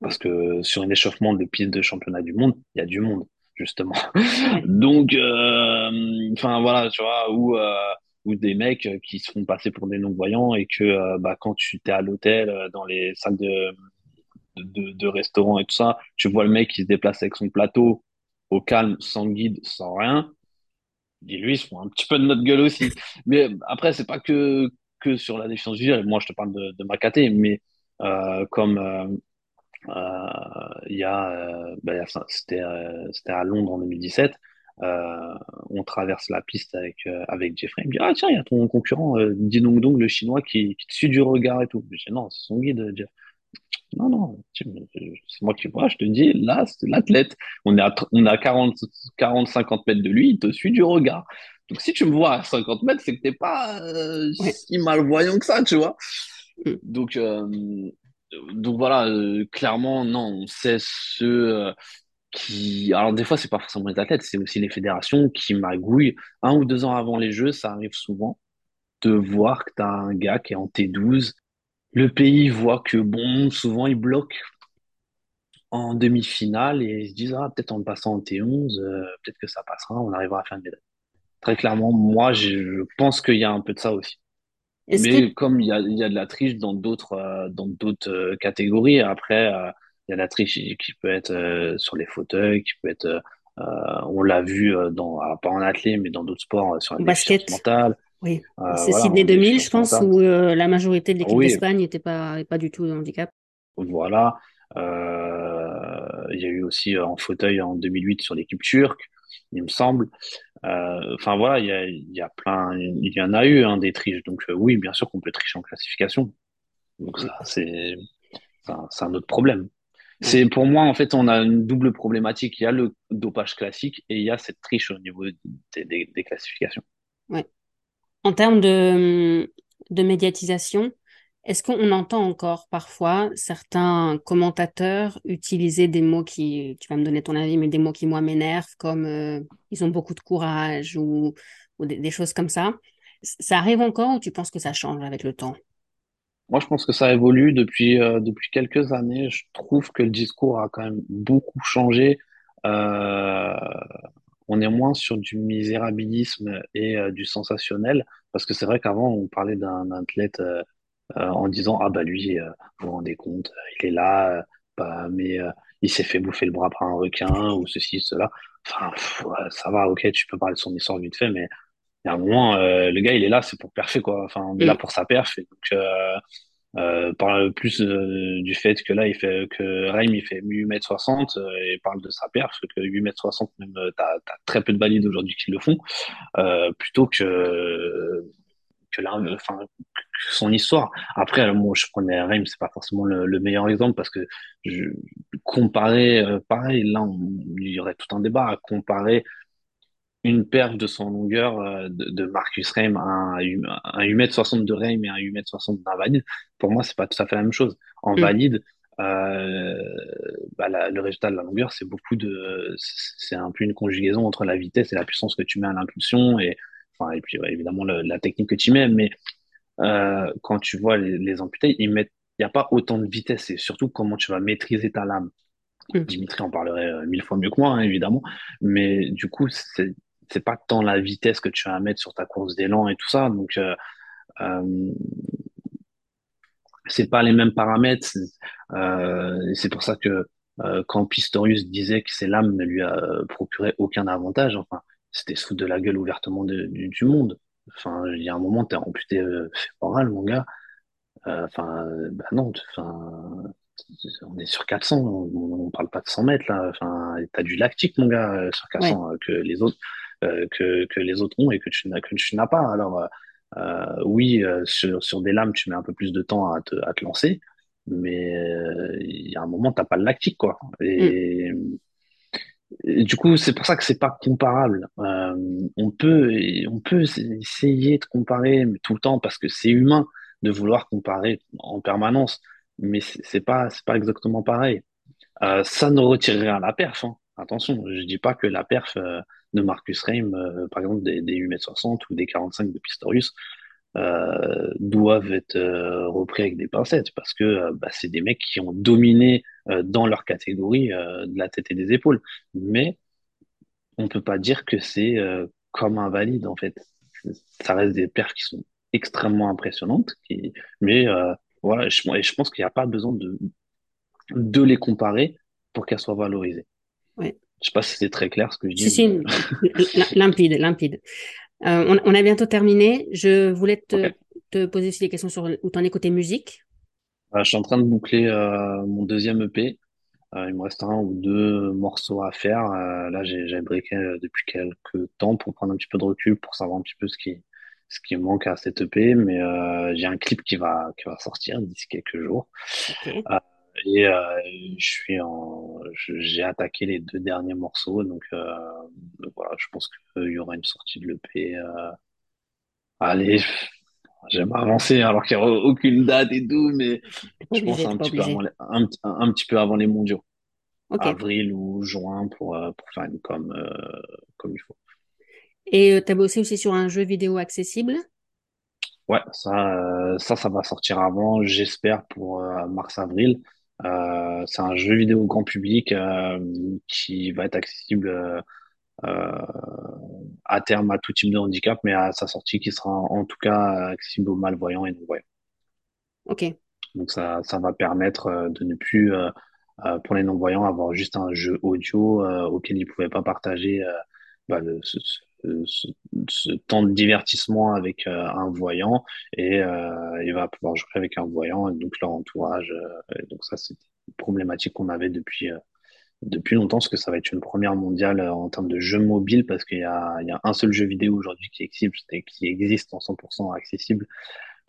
Parce que sur un échauffement de piste de championnat du monde, il y a du monde, justement. [laughs] [laughs] Donc, euh, enfin, voilà, tu vois, ou, euh, ou des mecs qui se font passer pour des non-voyants et que euh, bah, quand tu es à l'hôtel, euh, dans les salles de, de, de restaurant et tout ça, tu vois le mec qui se déplace avec son plateau au calme, sans guide, sans rien et lui, ils font un petit peu de notre gueule aussi. Mais après, c'est pas que, que sur la déficience visuelle. Moi, je te parle de, de ma caté, mais euh, comme euh, euh, il y a, bah, c'était à Londres en 2017. on traverse la piste avec, avec Jeffrey. Il me dit Ah, tiens, il y a ton concurrent, Dinong Dong, le chinois, qui, qui te suit du regard et tout. Je dis Non, c'est son guide, Jeff. Non, non, c'est moi qui vois, je te dis, là, c'est l'athlète. On est à, on est à 40, 40, 50 mètres de lui, il te suit du regard. Donc, si tu me vois à 50 mètres, c'est que t'es pas euh, si malvoyant que ça, tu vois. Mm. Donc, euh, donc voilà, euh, clairement, non, on sait ceux qui. Alors, des fois, c'est pas forcément les athlètes, c'est aussi les fédérations qui magouillent. Un ou deux ans avant les Jeux, ça arrive souvent de voir que tu as un gars qui est en T12 le pays voit que, bon, souvent ils bloquent en demi-finale et ils se disent, ah, peut-être en passant en T11, euh, peut-être que ça passera, on arrivera à faire une médaille. Très clairement, moi, je pense qu'il y a un peu de ça aussi. Mais comme il y a, il y a de la triche dans d'autres euh, dans d'autres euh, catégories, après, il y a la triche qui peut être sur les fauteuils, qui peut être, on l'a vu dans, pas en athlète, mais dans d'autres sports, sur la basket. mentale. Oui, c'est Sydney 2000, je pense, où la majorité de l'équipe d'Espagne n'était pas, pas du tout de handicap. Voilà. il y a eu aussi en fauteuil en 2008 sur l'équipe turque, il me semble. Enfin voilà, il y a, y a, plein, il y en a eu hein, des triches. Donc oui, bien sûr qu'on peut tricher en classification. Donc ça, c'est un, autre problème. C'est pour moi, en fait, on a une double problématique. Il y a le dopage classique et il y a cette triche au niveau des, classifications. Ouais. En termes de, de médiatisation, est-ce qu'on entend encore parfois certains commentateurs utiliser des mots qui, tu vas me donner ton avis, mais des mots qui moi m'énervent, comme euh, ils ont beaucoup de courage ou, des, choses comme ça? Ça arrive encore ou tu penses que ça change avec le temps? Moi, je pense que ça évolue depuis, euh, depuis quelques années. Je trouve que le discours a quand même beaucoup changé. Euh, on est moins sur du misérabilisme et euh, du sensationnel, parce que c'est vrai qu'avant, on parlait d'un athlète en disant Ah, bah lui, vous vous rendez compte, il est là, bah, mais il s'est fait bouffer le bras par un requin, ou ceci, cela. Enfin, ça va, ok, tu peux parler de son histoire vite fait, mais a un moment, le gars, il est là, c'est pour perfer, quoi. Enfin, on est là mm. pour sa perf. Et donc, euh, parle plus euh, du fait que là, il fait que Reim il fait 8m60 euh, et parle de sa perf, que 8m60, même t'as as très peu de valides aujourd'hui qui le font, plutôt que que, là, son histoire. Après, moi, je prenais Reim, c'est pas forcément le, le, meilleur exemple parce que je, comparer, pareil, là, il y aurait tout un débat à comparer une perf de son longueur euh, de, Marcus Reim, un, un 8m60 de Reim et un 8m60 d'invalide, pour moi, c'est pas tout à fait la même chose. En mm. valide, euh, bah, le résultat de la longueur, c'est beaucoup de, c'est un peu une conjugaison entre la vitesse et la puissance que tu mets à l'impulsion et, enfin, et puis évidemment la technique que tu mets. Mais euh, quand tu vois les, les amputés, il n'y a pas autant de vitesse. C'est surtout comment tu vas maîtriser ta lame. Mm. Dimitri en parlerait mille fois mieux que moi, hein, évidemment. Mais du coup, c'est c'est pas tant la vitesse que tu vas mettre sur ta course d'élan et tout ça. Donc, euh, euh, c'est pas les mêmes paramètres. Euh, c'est pour ça que euh, quand Pistorius disait que ses lames ne lui a procuré aucun avantage, enfin, c'était sous de la gueule ouvertement du, monde. Enfin, il y a un moment, t'es amputé fémoral, mon gars. Enfin, bah non, enfin, on est sur 400, on, on, parle pas de 100 mètres là. Enfin, t'as du lactique, mon gars, sur 400 que les autres. Euh, que, que les autres ont et que tu n'as que tu n'as pas. Alors euh, euh, oui, sur, sur des lames, tu mets un peu plus de temps à te, à te lancer, mais il y a un moment, t'as pas le lactique, quoi. Et, du coup, c'est pour ça que c'est pas comparable. on peut, on peut essayer de comparer mais tout le temps parce que c'est humain de vouloir comparer en permanence, mais c'est pas, c'est pas exactement pareil. ça ne retirerait à la perf. Hein. Attention, je dis pas que la perf de Marcus Reim, euh, par exemple des, des 8m60 ou des 45 de Pistorius, euh, doivent être euh, repris avec des pincettes parce que bah, c'est des mecs qui ont dominé dans leur catégorie de la tête et des épaules. Mais on peut pas dire que c'est comme un valide en fait. Ça reste des perfs qui sont extrêmement impressionnantes, mais voilà, je, je pense qu'il n'y a pas besoin de, de les comparer pour qu'elles soient valorisées. Oui. Je sais pas si c'est très clair ce que je dis. Si, si, [laughs] limpide, limpide. Euh, on, a bientôt terminé. Je voulais te, poser aussi des questions sur où tu en es côté musique. Euh, je suis en train de boucler euh, mon deuxième EP. il me reste un ou deux morceaux à faire. là, j'ai briqué depuis quelques temps pour prendre un petit peu de recul, pour savoir un petit peu ce qui, ce qui manque à cette EP. Mais j'ai un clip qui va, qui va sortir d'ici quelques jours. Et euh, je suis en, j'ai attaqué les deux derniers morceaux, donc euh, voilà, je pense qu'il y aura une sortie de l'EP. Euh... Allez, j'aime avancer alors qu'il n'y aura aucune date et tout, mais je pense un petit, peu avant les, un, un, petit peu avant les mondiaux. Avril ou juin pour, pour faire une com euh, comme il faut. Et tu as bossé aussi sur un jeu vidéo accessible? Ouais, ça, ça, ça va sortir avant, j'espère, pour mars-avril. Euh, c'est un jeu vidéo grand public euh, qui va être accessible euh, à terme à tout type de handicap, mais à sa sortie qui sera en tout cas accessible aux malvoyants et non-voyants. Ok. Donc ça, ça va permettre de ne plus, pour les non-voyants, avoir juste un jeu audio auquel ils ne pouvaient pas partager bah, le, ce, temps de divertissement avec un voyant et il va pouvoir jouer avec un voyant, et donc leur entourage. donc ça, c'est une problématique qu'on avait depuis depuis longtemps, parce que ça va être une première mondiale en termes de jeux mobiles, parce qu'il y y a un seul jeu vidéo aujourd'hui qui existe, qui existe en 100% accessible.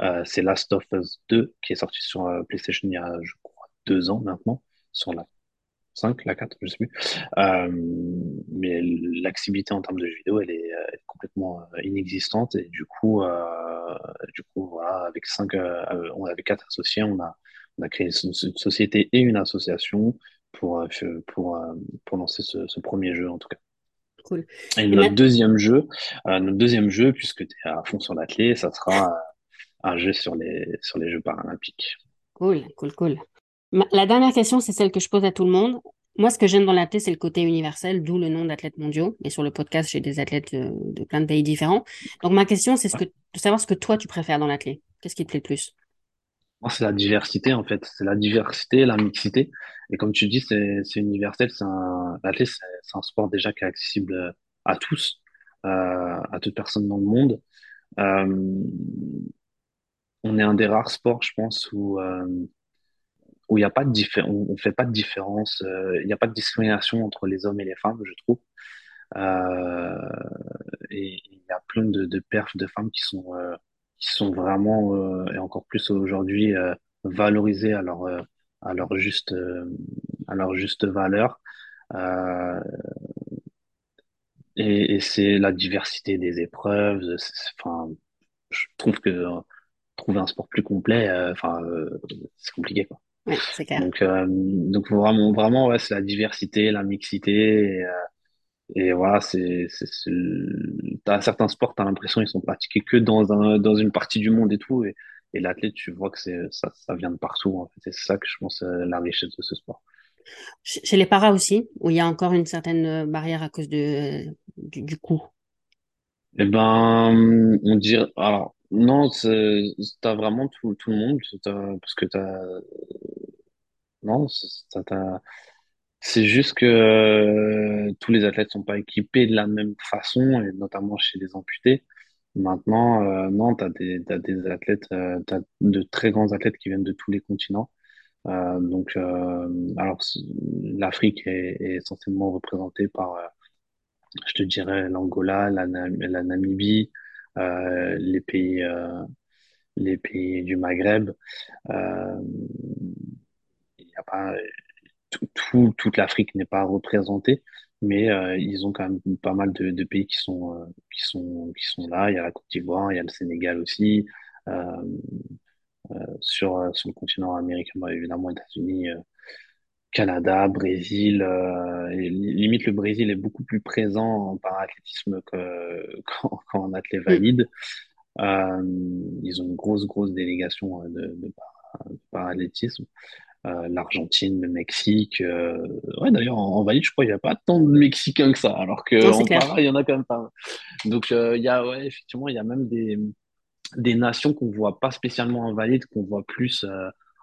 Euh, c'est Last of Us 2, qui est sorti sur PlayStation il y a, je crois, deux ans maintenant, sur la 5, la 4, je sais plus. Euh, mais l'accessibilité en termes de jeux vidéo, elle est, euh, complètement euh, inexistante. Et du coup, euh, du coup voilà, avec, cinq, on avait quatre associés, on a, on a créé une, société et une association pour, pour, pour lancer ce, ce, premier jeu, en tout cas. Cool. Et, notre deuxième jeu, notre deuxième jeu, puisque tu es à fond sur l'athlé, ça sera un jeu sur les, sur les Jeux paralympiques. Cool, cool, cool. La dernière question, c'est celle que je pose à tout le monde. Moi, ce que j'aime dans l'athlète, c'est le côté universel, d'où le nom d'athlètes mondiaux. Et sur le podcast, j'ai des athlètes de, plein de pays différents. Donc, ma question, c'est de savoir ce que toi, tu préfères dans l'athlète. Qu'est-ce qui te plaît le plus? Moi, c'est la diversité, en fait. C'est la diversité, la mixité. Et comme tu dis, c'est universel. L'athlète, c'est un sport déjà qui est accessible à tous, euh, à toute personne dans le monde. Euh, on est un des rares sports, je pense, où euh, où il n'y a pas de différence, on fait pas de différence, euh, il n'y a pas de discrimination entre les hommes et les femmes, je trouve. Euh, et il y a plein de, de perfs de femmes qui sont euh, qui sont vraiment euh, et encore plus aujourd'hui euh, valorisées à leur à leur juste à leur juste valeur. et, et c'est la diversité des épreuves. Enfin, je trouve que trouver un sport plus complet, enfin, c'est compliqué quoi. C'est clair. Donc, euh, donc vraiment, vraiment, ouais, c'est la diversité, la mixité. Et, euh, et voilà, c'est, c'est, t'as certains sports, t'as l'impression ils sont pratiqués que dans un, dans une partie du monde et tout. Et, et l'athlète, tu vois que c'est, ça, ça vient de partout. En fait. C'est ça que je pense euh, la richesse de ce sport. Chez les paras aussi, où il y a encore une certaine barrière à cause de, du, du coût. Eh ben, on dirait, alors, non, t'as vraiment tout, tout le monde, parce que t'as, c'est juste que euh, tous les athlètes sont pas équipés de la même façon, et notamment chez les amputés. Maintenant, euh, non, t'as des, t'as des athlètes, euh, t'as de très grands athlètes qui viennent de tous les continents. Euh, donc, alors, l'Afrique est, essentiellement représentée par, je te dirais, l'Angola, la, Namibie, les pays, du Maghreb. Pas, tout, toute l'Afrique n'est pas représentée, mais euh, ils ont quand même pas mal de, de pays qui sont, euh, qui, sont, qui sont là. Il y a la Côte d'Ivoire, il y a le Sénégal aussi. Euh, sur, sur le continent américain, bah, évidemment, États-Unis, Canada, Brésil. et limite, le Brésil est beaucoup plus présent en parathlétisme [laughs] qu'en qu athlète valide. ils ont une grosse, grosse délégation de, de, parathlétisme. Euh, l'Argentine, le Mexique. Euh, ouais, d'ailleurs, en, valide, je crois qu'il n'y a pas tant de Mexicains que ça, alors qu'en para, il y en a quand même pas. Donc, euh, il y a, ouais, effectivement, il y a même des, des nations qu'on voit pas spécialement en valide, qu'on voit plus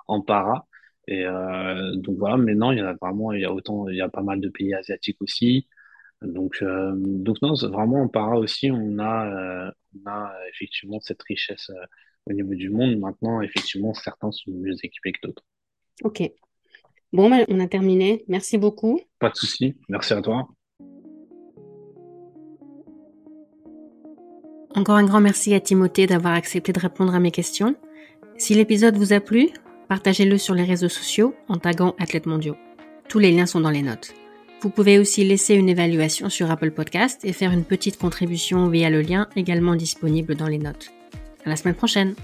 en para. Et donc voilà, mais non, il y a vraiment, il y a autant, il y a pas mal de pays asiatiques aussi. Donc, donc non, vraiment en para aussi, on a, on a effectivement cette richesse au niveau du monde. Maintenant, effectivement, certains sont mieux équipés que d'autres. Ok. Bon, ben, on a terminé. Merci beaucoup. Pas de souci. Merci à toi. Encore un grand merci à Timothée d'avoir accepté de répondre à mes questions. Si l'épisode vous a plu, partagez-le sur les réseaux sociaux en taguant Athlètes mondiaux. Tous les liens sont dans les notes. Vous pouvez aussi laisser une évaluation sur Apple Podcast et faire une petite contribution via le lien également disponible dans les notes. À la semaine prochaine!